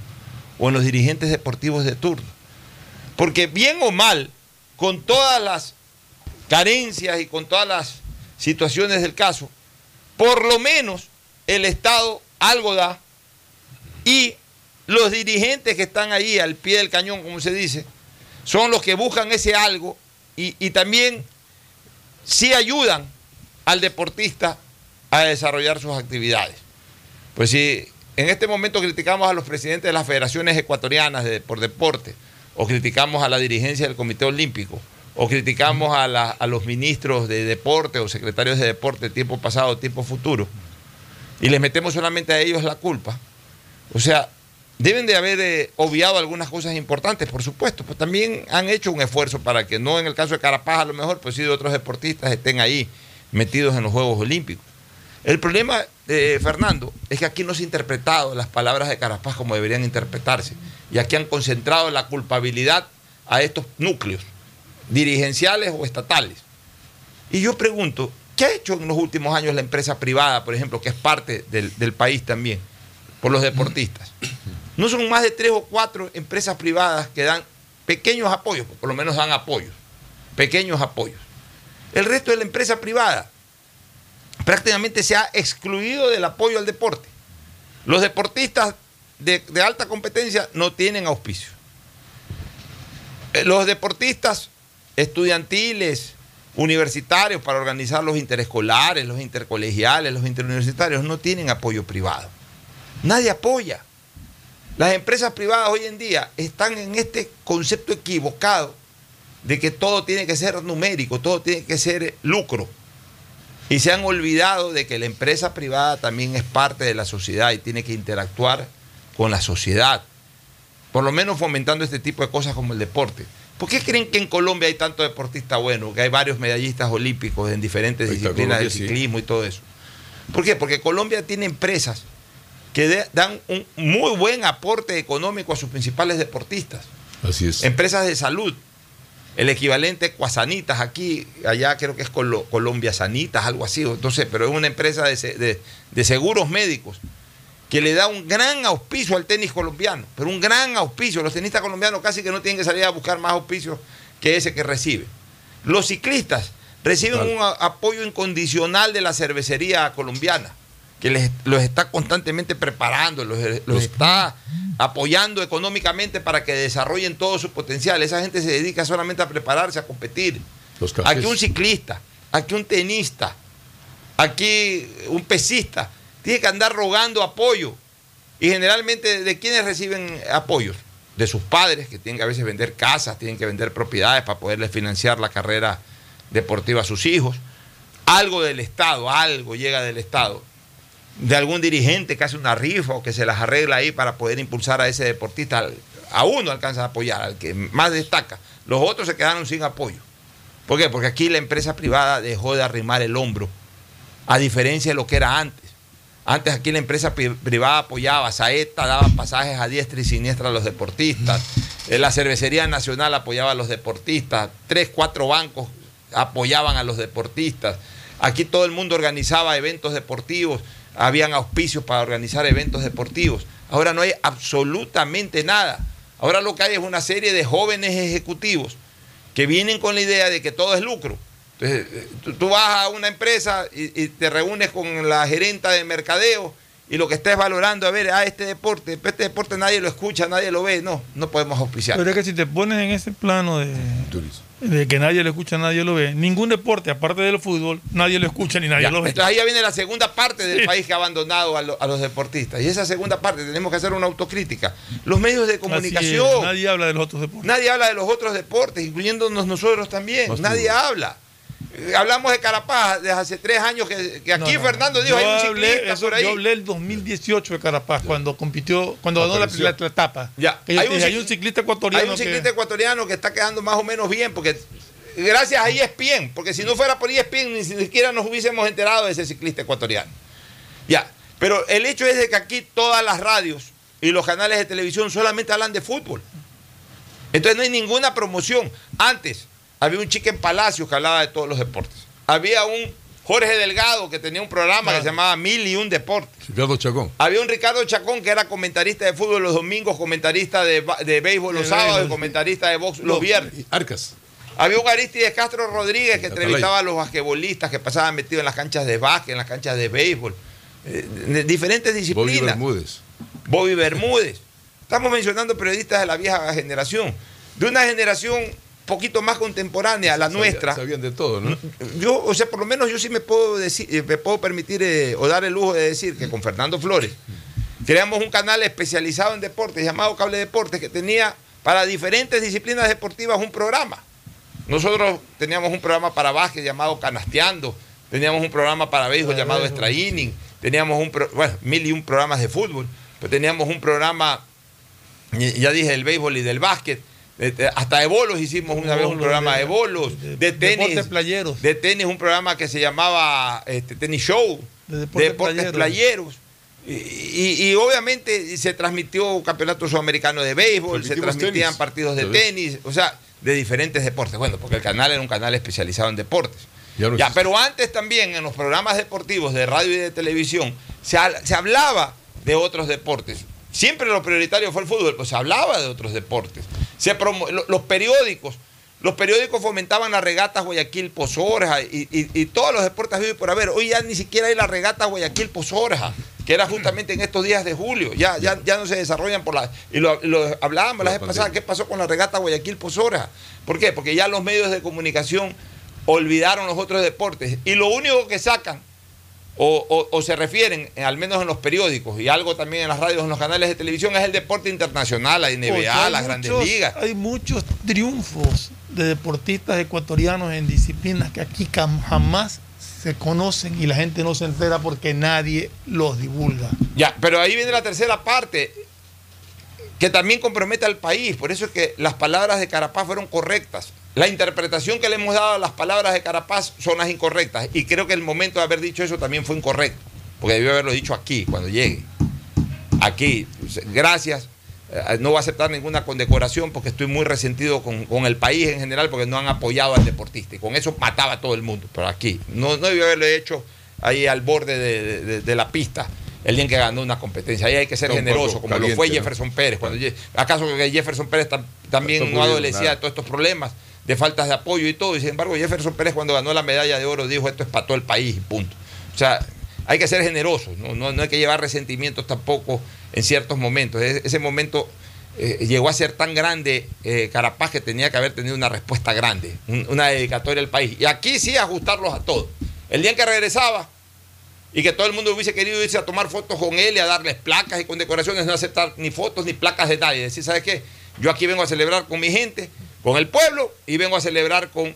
o en los dirigentes deportivos de turno. Porque bien o mal, con todas las carencias y con todas las situaciones del caso, por lo menos el Estado algo da y los dirigentes que están ahí al pie del cañón, como se dice, son los que buscan ese algo y, también sí ayudan al deportista a desarrollar sus actividades. Pues si en este momento criticamos a los presidentes de las federaciones ecuatorianas de- por deporte, o criticamos a la dirigencia del Comité Olímpico, o criticamos a, los ministros de deporte o secretarios de deporte tiempo pasado, tiempo futuro, y les metemos solamente a ellos la culpa, o sea, deben de haber eh, obviado algunas cosas importantes, por supuesto, pues también han hecho un esfuerzo para que no en el caso de Carapaz a lo mejor, pues sí de otros deportistas estén ahí metidos en los Juegos Olímpicos. El problema, eh, Fernando, es que aquí no se han interpretado las palabras de Carapaz como deberían interpretarse. Y aquí han concentrado la culpabilidad a estos núcleos, dirigenciales o estatales. Y yo pregunto, ¿qué ha hecho en los últimos años la empresa privada, por ejemplo, que es parte del, del país también, por los deportistas? No son más de tres o cuatro empresas privadas que dan pequeños apoyos, por lo menos dan apoyos, pequeños apoyos. El resto de la empresa privada prácticamente se ha excluido del apoyo al deporte. Los deportistas de, alta competencia no tienen auspicio. Eh, Los deportistas estudiantiles, universitarios para organizar los interescolares, los intercolegiales, los interuniversitarios, no tienen apoyo privado. Nadie apoya. Las empresas privadas hoy en día están en este concepto equivocado de que todo tiene que ser numérico, todo tiene que ser lucro. Y se han olvidado de que la empresa privada también es parte de la sociedad y tiene que interactuar con la sociedad. Por lo menos fomentando este tipo de cosas como el deporte. ¿Por qué creen que en Colombia hay tanto deportista bueno, que hay varios medallistas olímpicos en diferentes Ahí disciplinas del sí. ciclismo y todo eso? ¿Por qué? Porque Colombia tiene empresas que de- dan un muy buen aporte económico a sus principales deportistas. Así es. Empresas de salud, el equivalente Cuasanitas aquí, allá creo que es Colo- Colombia Sanitas, algo así, entonces, pero es una empresa de, de- de seguros médicos que le da un gran auspicio al tenis colombiano, pero un gran auspicio. Los tenistas colombianos casi que no tienen que salir a buscar más auspicios que ese que recibe. Los ciclistas reciben un apoyo incondicional de la cervecería colombiana, que les, los está constantemente preparando, los, los está apoyando económicamente para que desarrollen todo su potencial. Esa gente se dedica solamente a prepararse, a competir. Los. Aquí un ciclista, aquí un tenista, aquí un pesista, tiene que andar rogando apoyo. Y generalmente, ¿de quiénes reciben apoyos? De sus padres, que tienen que a veces vender casas, tienen que vender propiedades para poderles financiar la carrera deportiva a sus hijos. Algo del Estado, algo llega del Estado. De algún dirigente que hace una rifa o que se las arregla ahí para poder impulsar a ese deportista. A uno alcanza a apoyar, al que más destaca. Los otros se quedaron sin apoyo. ¿Por qué? Porque aquí la empresa privada dejó de arrimar el hombro, a diferencia de lo que era antes. Antes aquí la empresa pri- privada apoyaba, Saeta daba pasajes a diestra y siniestra a los deportistas, Eh, la Cervecería Nacional apoyaba a los deportistas, tres, cuatro bancos apoyaban a los deportistas. Aquí todo el mundo organizaba eventos deportivos, habían auspicios para organizar eventos deportivos. Ahora no hay absolutamente nada. Ahora lo que hay es una serie de jóvenes ejecutivos que vienen con la idea de que todo es lucro. Entonces, eh, tú, vas a una empresa y, y te reúnes con la gerenta de mercadeo y lo que estás valorando, a ver, a este deporte, este deporte nadie lo escucha, nadie lo ve, no, no podemos auspiciar. Pero es que si te pones en ese plano de, de que nadie lo escucha, nadie lo ve, ningún deporte, aparte del fútbol, nadie lo escucha ni nadie Ya, lo ve. Entonces ahí ya viene la segunda parte del país que ha abandonado a, lo- a los deportistas. Y esa segunda parte tenemos que hacer una autocrítica. Los medios de es, comunicación. nadie habla de los otros deportes. Nadie habla de los otros deportes, incluyéndonos nosotros también. Nadie habla. Hablamos de Carapaz desde hace tres años que, que aquí No, no, Fernando dijo, hay un hablé, ciclista eso, por ahí. Yo hablé el 2018 de Carapaz, cuando compitió, cuando ganó la, la- la etapa. Ya, Que hay un hay un ciclista ecuatoriano Hay un que- ciclista ecuatoriano que está quedando más o menos bien, porque gracias a ESPN, porque si no fuera por ESPN ni siquiera nos hubiésemos enterado de ese ciclista ecuatoriano. Ya, pero el hecho es de que aquí todas las radios y los canales de televisión solamente hablan de fútbol. Entonces no hay ninguna promoción. Antes había un chico en Palacios que hablaba de todos los deportes. Había un Jorge Delgado que tenía un programa que se llamaba Mil y un Deporte. Ricardo Chacón. Había un Ricardo Chacón que era comentarista de fútbol los domingos, comentarista de, de béisbol los De sábados y comentarista de box los Los- viernes. Arcas. Había un Aristides Castro Rodríguez que entrevistaba a los basquetbolistas que pasaban metidos en las canchas de básquet, en las canchas de béisbol, eh, de diferentes Bobby disciplinas. Bermúdez. Bobby Bermúdez. Estamos mencionando periodistas de la vieja generación, de una generación poquito más contemporánea a la Sabía- nuestra. Sabían de todo, ¿no? Yo, o sea, por lo menos yo sí me puedo decir, eh, me puedo permitir eh, o dar el lujo de decir que con Fernando Flores creamos un canal especializado en deportes llamado Cable Deportes que tenía para diferentes disciplinas deportivas un programa. Nosotros teníamos un programa para básquet llamado Canasteando, teníamos un programa para béisbol llamado Extra Inning, teníamos un, pro- bueno, mil y un programas de fútbol, pero teníamos un programa, ya dije, del béisbol y del básquet. Eh, eh, Hasta de bolos hicimos una vez un programa de- de bolos, de, tenis. deportes playeros. De tenis, un programa que se llamaba este, Tenis Show, De de deportes deportes, playeros. playeros. Y, y- y obviamente se transmitió campeonato sudamericano de béisbol, se transmitían tenis. partidos de tenis, o sea, de diferentes deportes. Bueno, porque el canal era un canal especializado en deportes. Ya no Ya, existe. pero antes también en los programas deportivos de radio y de televisión se, se hablaba de otros deportes. Siempre lo prioritario fue el fútbol, pues se hablaba de otros deportes. Se promo- lo- los periódicos, los periódicos fomentaban las regatas Guayaquil Pozorja y, y- y todos los deportes y por haber. Hoy ya ni siquiera hay la regata Guayaquil Pozorja, que era justamente en estos días de julio. Ya, ya, ya no se desarrollan por la. Y lo, lo hablábamos la vez pasada, ¿qué pasó con la regata Guayaquil Pozorja? ¿Por qué? Porque ya los medios de comunicación olvidaron los otros deportes. Y lo único que sacan, o, o- o se refieren, eh, al menos en los periódicos y algo también en las radios, en los canales de televisión, es el deporte internacional, la NBA, las grandes ligas. Hay muchos triunfos de deportistas ecuatorianos en disciplinas que aquí jamás se conocen y la gente no se entera porque nadie los divulga. Ya, pero ahí viene la tercera parte, que también compromete al país. Por eso es que las palabras de Carapaz fueron correctas. La interpretación que le hemos dado a las palabras de Carapaz son las incorrectas. Y creo que el momento de haber dicho eso también fue incorrecto. Porque debió haberlo dicho aquí, cuando llegue. Aquí. Gracias. Eh, No voy a aceptar ninguna condecoración porque estoy muy resentido con, con el país en general porque no han apoyado al deportista. Y con eso mataba a todo el mundo. Pero aquí. No, no debió haberlo hecho ahí al borde de, de- de la pista el día en que ganó una competencia. Ahí hay que ser generoso, como lo fue ¿no? Jefferson Pérez. Cuando, ¿Acaso que Jefferson Pérez tam- también no adolecía de todos estos problemas, de faltas de apoyo y todo? Y sin embargo, Jefferson Pérez cuando ganó la medalla de oro dijo esto es para todo el país y punto. O sea, hay que ser generosos, no, no, no hay que llevar resentimientos tampoco en ciertos momentos. E- Ese momento eh, llegó a ser tan grande eh, Carapaz que tenía que haber tenido una respuesta grande, un- una dedicatoria al país. Y aquí sí ajustarlos a todos. El día en que regresaba, y que todo el mundo hubiese querido irse a tomar fotos con él y a darles placas y condecoraciones, no aceptar ni fotos ni placas de nadie. Decir, ¿sabes qué? Yo aquí vengo a celebrar con mi gente, con el pueblo, y vengo a celebrar con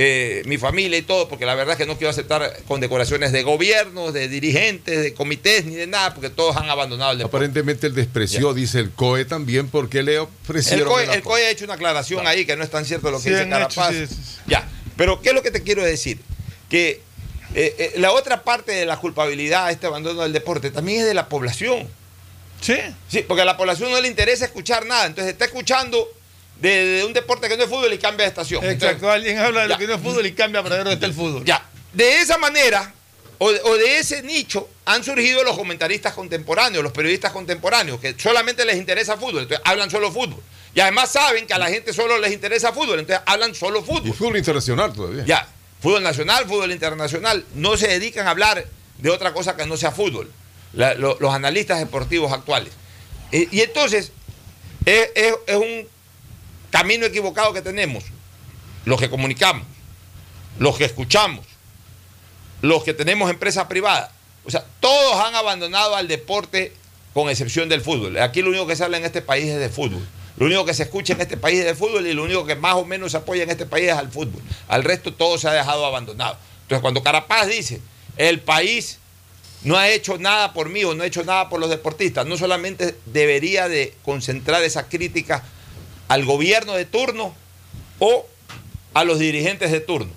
eh, mi familia y todo, porque la verdad es que no quiero aceptar condecoraciones de gobiernos, de dirigentes, de comités, ni de nada, porque todos han abandonado el deporte. Aparentemente él despreció, dice el COE también, porque le El ofrecieron. COE, el el apoyo. COE ha hecho una aclaración ahí que no es tan cierto lo que Sí, dice Carapaz. sí, sí, sí. Ya, pero ¿qué es lo que te quiero decir? Que eh, eh, la otra parte de la culpabilidad a este abandono del deporte también es de la población. Sí. Sí, porque a la población no le interesa escuchar nada, entonces está escuchando de, de un deporte que no es fútbol y cambia de estación. Exacto, Entonces, alguien habla de Ya. lo que no es fútbol y cambia para ver dónde está el fútbol. ya, de esa manera o de, o de ese nicho han surgido los comentaristas contemporáneos, los periodistas contemporáneos, que solamente les interesa fútbol, entonces hablan solo fútbol. Y además saben que a la gente solo les interesa fútbol, entonces hablan solo fútbol. Y fútbol internacional todavía. Ya, fútbol nacional, fútbol internacional, no se dedican a hablar de otra cosa que no sea fútbol, los analistas deportivos actuales. Y, entonces, es, es- es un camino equivocado que tenemos, los que comunicamos, los que escuchamos, los que tenemos empresa privada. O sea, todos han abandonado al deporte con excepción del fútbol. Aquí lo único que se habla en este país es de fútbol. Lo único que se escucha en este país es el fútbol y lo único que más o menos se apoya en este país es al fútbol. Al resto todo se ha dejado abandonado. Entonces cuando Carapaz dice, el país no ha hecho nada por mí o no ha hecho nada por los deportistas, no solamente debería de concentrar esa crítica al gobierno de turno o a los dirigentes de turno.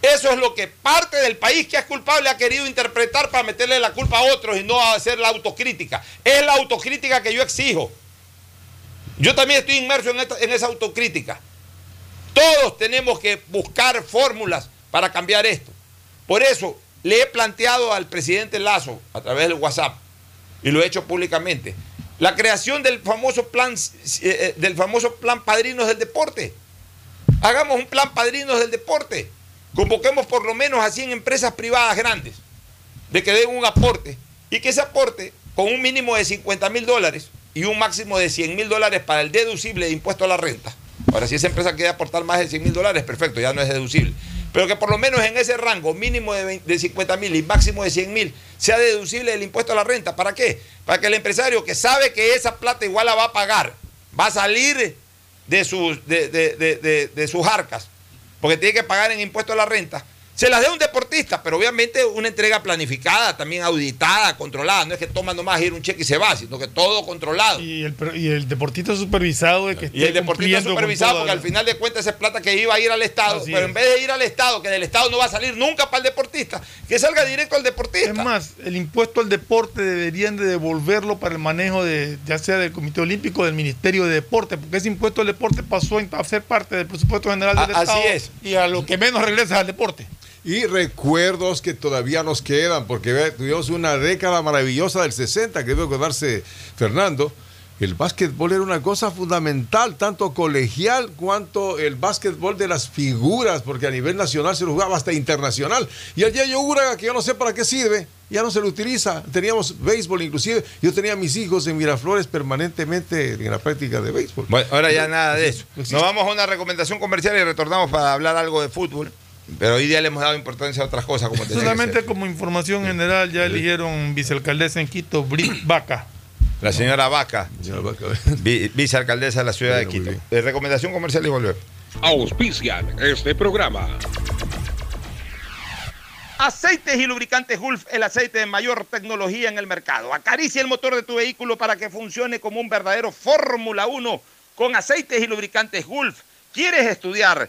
Eso es lo que parte del país que es culpable ha querido interpretar para meterle la culpa a otros y no hacer la autocrítica. Es la autocrítica que yo exijo. Yo también estoy inmerso en, esta- en esa autocrítica. Todos tenemos que buscar fórmulas para cambiar esto. Por eso le he planteado al presidente Lazo a través del WhatsApp y lo he hecho públicamente la creación del famoso plan eh, eh, del famoso plan Padrinos del Deporte. Hagamos un plan Padrinos del Deporte. Convoquemos por lo menos a 100 empresas privadas grandes de que den un aporte y que ese aporte con un mínimo de 50 mil dólares y un máximo de 100 mil dólares para el deducible de impuesto a la renta. Ahora, si esa empresa quiere aportar más de 100 mil dólares, perfecto, ya no es deducible. Pero que por lo menos en ese rango mínimo de, 20 de 50 mil y máximo de 100 mil sea deducible el impuesto a la renta. ¿Para qué? Para que el empresario que sabe que esa plata igual la va a pagar, va a salir de sus, de- de- de sus arcas, porque tiene que pagar en impuesto a la renta, se las dé un deportista, pero obviamente una entrega planificada, también auditada, controlada. No es que toma nomás ir un cheque y se va, sino que todo controlado. Y el, y el deportista supervisado de que Y el esté deportista supervisado, porque al final de cuentas esa es plata que iba a ir al Estado, Así pero es. en vez de ir al Estado, que del Estado no va a salir nunca para el deportista, que salga directo al deportista. Es más, el impuesto al deporte deberían de devolverlo para el manejo de, ya sea del Comité Olímpico o del Ministerio de Deporte, porque ese impuesto al deporte pasó a ser parte del presupuesto general del A- así Estado. es. Y a lo que menos regresa es al deporte. Y recuerdos que todavía nos quedan, porque ve, tuvimos una década maravillosa del 60, que debe acordarse Fernando. El básquetbol era una cosa fundamental, tanto colegial cuanto el básquetbol de las figuras, porque a nivel nacional se lo jugaba hasta internacional. Y el Yayo Uraga, que yo no sé para qué sirve, ya no se lo utiliza. Teníamos béisbol, inclusive yo tenía a mis hijos en Miraflores permanentemente en la práctica de béisbol. Bueno, ahora ya nada de eso. No Nos vamos a una recomendación comercial y retornamos para hablar algo de fútbol. Pero hoy día le hemos dado importancia a otras cosas, como Solamente como información general, ya eligieron vicealcaldesa en Quito, Brit Vaca. La señora Vaca, vi- vicealcaldesa de la ciudad de Quito. Recomendación comercial y volver. Auspician este programa. Aceites y lubricantes Gulf, el aceite de mayor tecnología en el mercado. Acaricia el motor de tu vehículo para que funcione como un verdadero Fórmula 1 con aceites y lubricantes Gulf. ¿Quieres estudiar,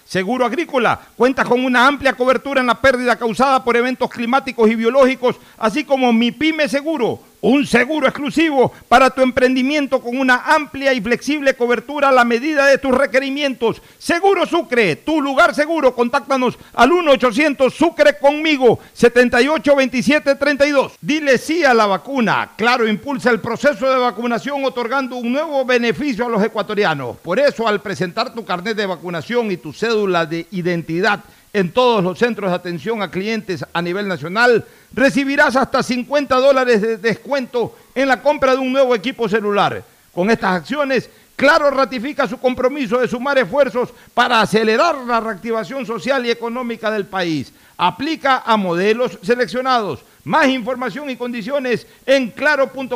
Seguro Agrícola cuenta con una amplia cobertura en la pérdida causada por eventos climáticos y biológicos, así como Mi Pyme Seguro, un seguro exclusivo para tu emprendimiento con una amplia y flexible cobertura a la medida de tus requerimientos. Seguro Sucre, tu lugar seguro. Contáctanos al 1-800 Sucre conmigo, 782732. Dile sí a la vacuna. Claro, impulsa el proceso de vacunación otorgando un nuevo beneficio a los ecuatorianos. Por eso, al presentar tu carnet de vacunación y tu cédula de identidad en todos los centros de atención a clientes a nivel nacional, recibirás hasta 50 dólares de descuento en la compra de un nuevo equipo celular. Con estas acciones, Claro ratifica su compromiso de sumar esfuerzos para acelerar la reactivación social y económica del país. Aplica a modelos seleccionados. Más información y condiciones en claro.com.es.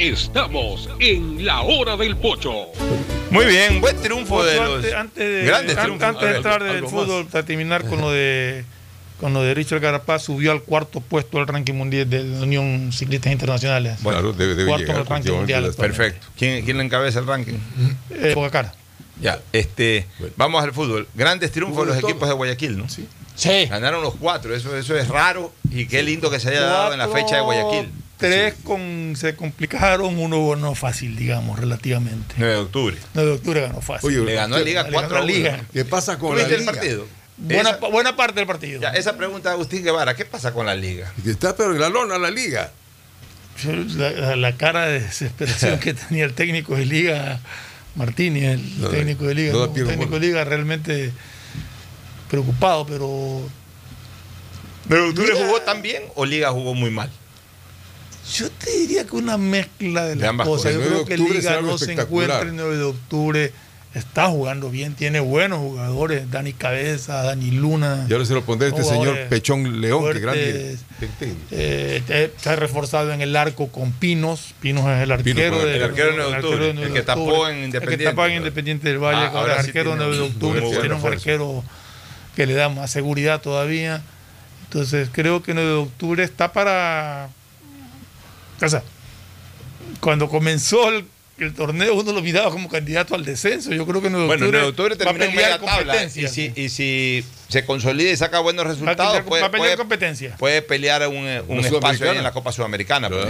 Estamos en la hora del pocho. Muy bien, buen triunfo de los antes, antes de, grandes an- triunfos. antes de entrar del fútbol, para terminar con lo de con lo de Richard Carapaz, subió al cuarto puesto del ranking mundial de la Unión Ciclistas Internacionales. Claro, debe, debe cuarto en llegar el ranking mundial. Perfecto. ¿Quién, quién le encabeza el ranking? Eh, Pogacar. Ya, este, vamos al fútbol. Grandes triunfos de los equipos de Guayaquil, ¿no? Sí. Ganaron los cuatro, eso, eso es raro y qué lindo que se haya dado en la fecha de Guayaquil. Tres con, se complicaron, uno ganó fácil, digamos, relativamente. 9 de octubre. 9 de octubre ganó fácil. Oye, Le ganó a Liga Le 4 ganó a Liga. 1. ¿Qué pasa con ¿Tuviste la el liga? partido? Buena, Esa, buena parte del partido. ya, esa pregunta de Agustín Guevara, ¿qué pasa con la liga? Está pero en la lona la liga. La, la- la cara de desesperación que tenía el técnico de Liga, Martínez, el No, técnico de Liga, no ¿no? el técnico de. Liga realmente preocupado, pero 9 de octubre jugó tan bien o Liga jugó muy mal? Yo te diría que una mezcla de De las ambas cosas. cosas. Yo El 9 creo que Liga no se encuentra el 9 de octubre, está jugando bien, tiene buenos jugadores, Dani Cabeza, Dani Luna. Y ahora se lo pondré a este señor Pechón León, que grande. fuertes. Eh, se ha reforzado en el arco con Pinos. Pinos es el arquero, de, el arquero de Nueve de arquero el de que tapó en El Independiente. que tapó en Independiente del Valle, Ah, ahora sí arquero de tiene 9 de octubre, tiene un arquero que le da más seguridad todavía. Entonces creo que 9 de octubre está para... O sea, cuando comenzó el, el torneo uno lo miraba como candidato al descenso. Yo creo que 9 de Bueno, octubre, 9 de octubre va a en pelear tabla. Y competencia. si, y si se consolida y saca buenos Va a resultados, pelear- puede, va a pelear puede- competencia. puede pelear un, eh, un espacio en la Copa Sudamericana. pues.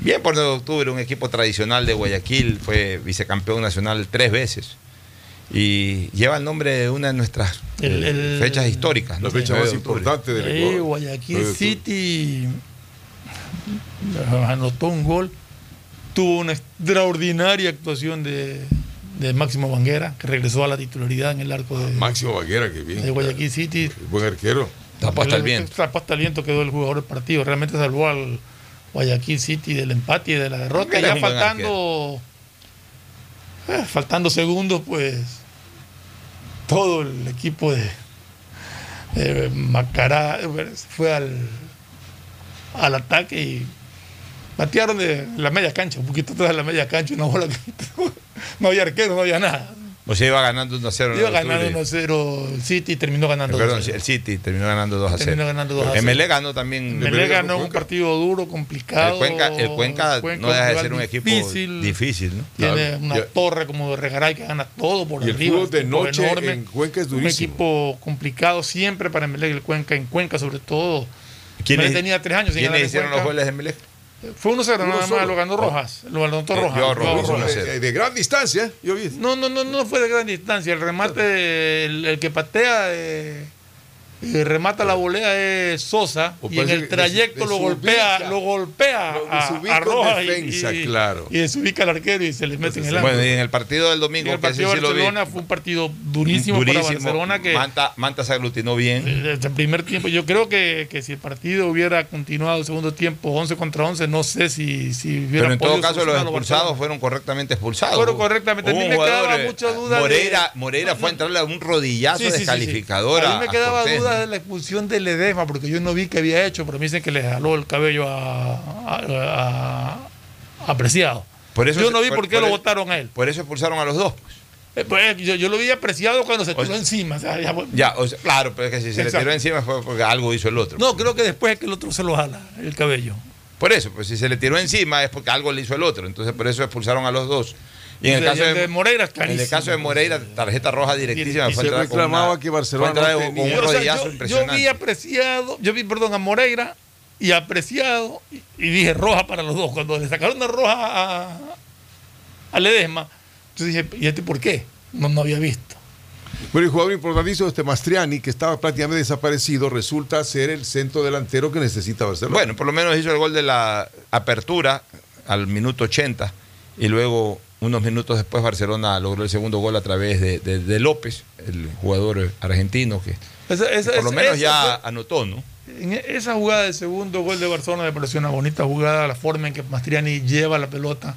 Bien por 9 de octubre, un equipo tradicional de Guayaquil, fue vicecampeón nacional tres veces. Y lleva el nombre de una de nuestras El- eh, el- fechas históricas. ¿no? La fecha 9 más importante del Ecuador. Guayaquil 9 de octubre. City anotó un gol, tuvo una extraordinaria actuación de, de Máximo Banguera, que regresó a la titularidad en el arco de, Máximo Vaquera, que bien. de Guayaquil City. Buen arquero. Tapó hasta el viento. Tapó hasta el viento quedó el jugador del partido. Realmente salvó al Guayaquil City del empate y de la derrota. Banguera Ya faltando, eh, faltando segundos, pues todo el equipo de, de Macará eh, fue al, al ataque y batearon de la media cancha, un poquito atrás de la media cancha, una bola que no había arquero, no había nada. O sea, iba ganando 1-0. Iba ganando 1-0 el City y terminó ganando Perdón, 2-0. el City terminó ganando 2 a 0. Terminó ganando 2 a 0. MLE ganó también. Melé ganó un Cuenca. partido duro, complicado. El Cuenca, el Cuenca, no deja de ser un equipo difícil. difícil, ¿no? Tiene Claro. una Ya. torre como de Regaray que gana todo por Y el arriba. fútbol de un equipo noche enorme. en Cuenca es Un durísimo. equipo complicado siempre para Emelec, el Cuenca, en Cuenca sobre todo. ¿Quiénes- tenía tres años ¿Quiénes hicieron Cuenca. los goles de MLE? Fue 1-0, Uno nada más, solo. lo ganó Rojas. Lo anotó Eh, Rojas. yo, Joao Rojas, Rojas. uno a cero. Eh, De gran distancia, yo vi. No, no, no, no fue de gran distancia. El remate, el, el que patea, eh, y remata la volea es Sosa O y en el trayecto lo golpea, lo golpea a, a Rojas y- defensa, y, claro. y desubica al arquero y se les mete en el Bueno, ángulo. y en el partido del Y domingo, el que ese partido de sí Barcelona fue un partido durísimo, para Barcelona que Manta, Manta se aglutinó bien. desde el primer tiempo, yo creo que, que si el partido hubiera continuado el segundo tiempo 11 contra 11, no sé si, si hubiera Pero en todo caso, los expulsados fueron correctamente expulsados. Fueron correctamente. A mí me quedaba eh, mucha duda de- Moreira, Moreira fue a entrarle a un rodillazo descalificador. A mí me quedaba duda de la expulsión de Ledesma, porque yo no vi qué había hecho, pero me dicen que le jaló el cabello a, a- a- a Preciado. Por eso yo no vi por- por, qué por lo el- votaron a él. Por eso expulsaron a los dos. pues. Eh, pues, yo, yo lo vi apreciado cuando se tiró sea- encima. o sea, ya- Ya, o sea, claro, pero es que si se Exacto. le tiró encima fue porque algo hizo el otro. no, creo que después es que el otro se lo jala, el cabello. Por eso, pues si se le tiró encima es porque algo le hizo el otro. Entonces por eso expulsaron a los dos. Y en el caso de, de Moreira en el caso de Moreira, tarjeta roja directísima. Y se reclamaba una- que Barcelona no con tenía- un Yo, o sea, rodillazo yo- yo vi apreciado, yo vi, perdón, a Moreira y apreciado y, y dije roja para los dos. Cuando le sacaron una roja a, a Ledesma, yo dije, ¿y este por qué? No, no había visto. Bueno, el jugador importantísimo, este Mastriani, que estaba prácticamente desaparecido, resulta ser el centro delantero que necesita Barcelona. Bueno, por lo menos hizo el gol de la apertura al minuto 80 y luego unos minutos después Barcelona logró el segundo gol a través de, de- de López, el jugador argentino que, Esa- que esa- por lo esa- menos ya anotó, ¿no? En e- esa jugada del segundo gol de Barcelona me pareció una bonita jugada, la forma en que Mastriani lleva la pelota,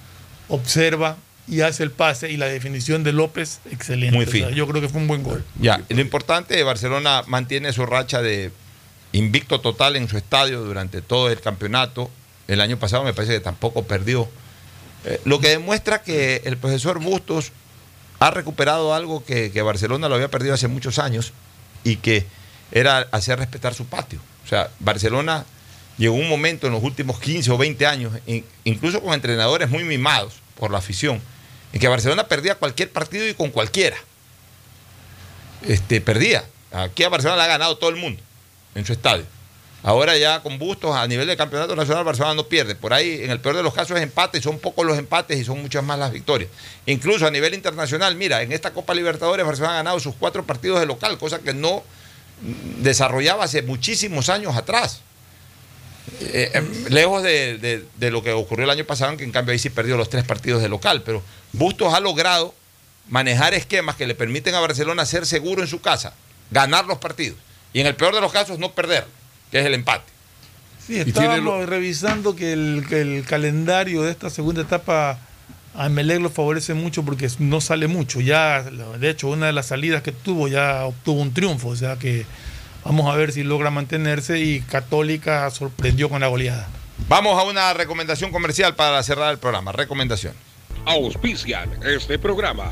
observa y hace el pase y la definición de López, excelente. Muy O sea, fino. yo creo que fue un buen gol. Ya, lo importante, Barcelona mantiene su racha de invicto total en su estadio durante todo el campeonato. El año pasado me parece que tampoco perdió. Eh, lo que demuestra que el profesor Bustos ha recuperado algo que, Barcelona lo había perdido hace muchos años y que era hacer respetar su patio. O sea, Barcelona llegó un momento en los últimos 15 o 20 años, in- incluso con entrenadores muy mimados por la afición, en que Barcelona perdía cualquier partido y con cualquiera. Este, perdía. Aquí a Barcelona le ha ganado todo el mundo en su estadio. Ahora ya con Bustos a nivel de campeonato nacional Barcelona no pierde. Por ahí en el peor de los casos es empate son pocos los empates y son muchas más las victorias. Incluso a nivel internacional, mira, en esta Copa Libertadores Barcelona ha ganado sus cuatro partidos de local, cosa que no desarrollaba hace muchísimos años atrás. Eh, eh, lejos de, de- lo que ocurrió el año pasado, que en cambio ahí sí perdió los tres partidos de local. Pero Bustos ha logrado manejar esquemas que le permiten a Barcelona ser seguro en su casa, ganar los partidos y en el peor de los casos no perder, que es el empate. Sí, tiene estábamos revisando que el, que el calendario de esta segunda etapa a Emelec lo favorece mucho porque no sale mucho. Ya, de hecho, una de las salidas que tuvo ya obtuvo un triunfo. O sea que vamos a ver si logra mantenerse y Católica sorprendió con la goleada. Vamos a una recomendación comercial para cerrar el programa. Recomendación. Auspician este programa.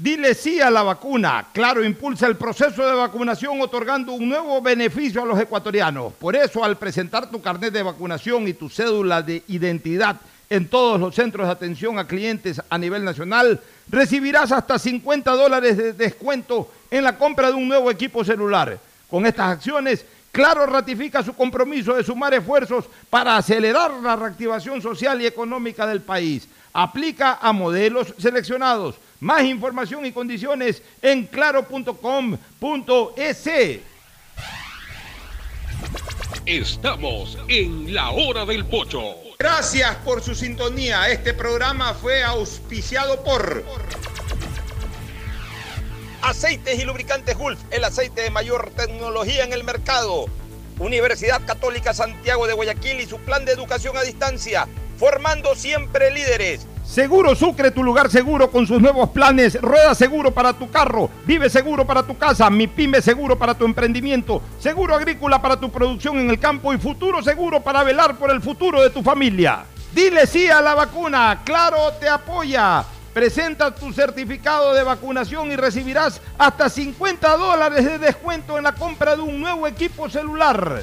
Dile sí a la vacuna. Claro, impulsa el proceso de vacunación otorgando un nuevo beneficio a los ecuatorianos. Por eso, al presentar tu carnet de vacunación y tu cédula de identidad en todos los centros de atención a clientes a nivel nacional, recibirás hasta 50 dólares de descuento en la compra de un nuevo equipo celular. Con estas acciones, Claro ratifica su compromiso de sumar esfuerzos para acelerar la reactivación social y económica del país. Aplica a modelos seleccionados. Más información y condiciones en claro.com.es. Estamos en la hora del pocho. Gracias por su sintonía. Este programa fue auspiciado por Aceites y lubricantes Gulf, el aceite de mayor tecnología en el mercado. Universidad Católica Santiago de Guayaquil y su plan de educación a distancia, formando siempre líderes. Seguro Sucre, tu lugar seguro con sus nuevos planes. Rueda seguro para tu carro, vive seguro para tu casa, mi pyme seguro para tu emprendimiento, seguro agrícola para tu producción en el campo y futuro seguro para velar por el futuro de tu familia. Dile sí a la vacuna, claro te apoya. Presenta tu certificado de vacunación y recibirás hasta 50 dólares de descuento en la compra de un nuevo equipo celular.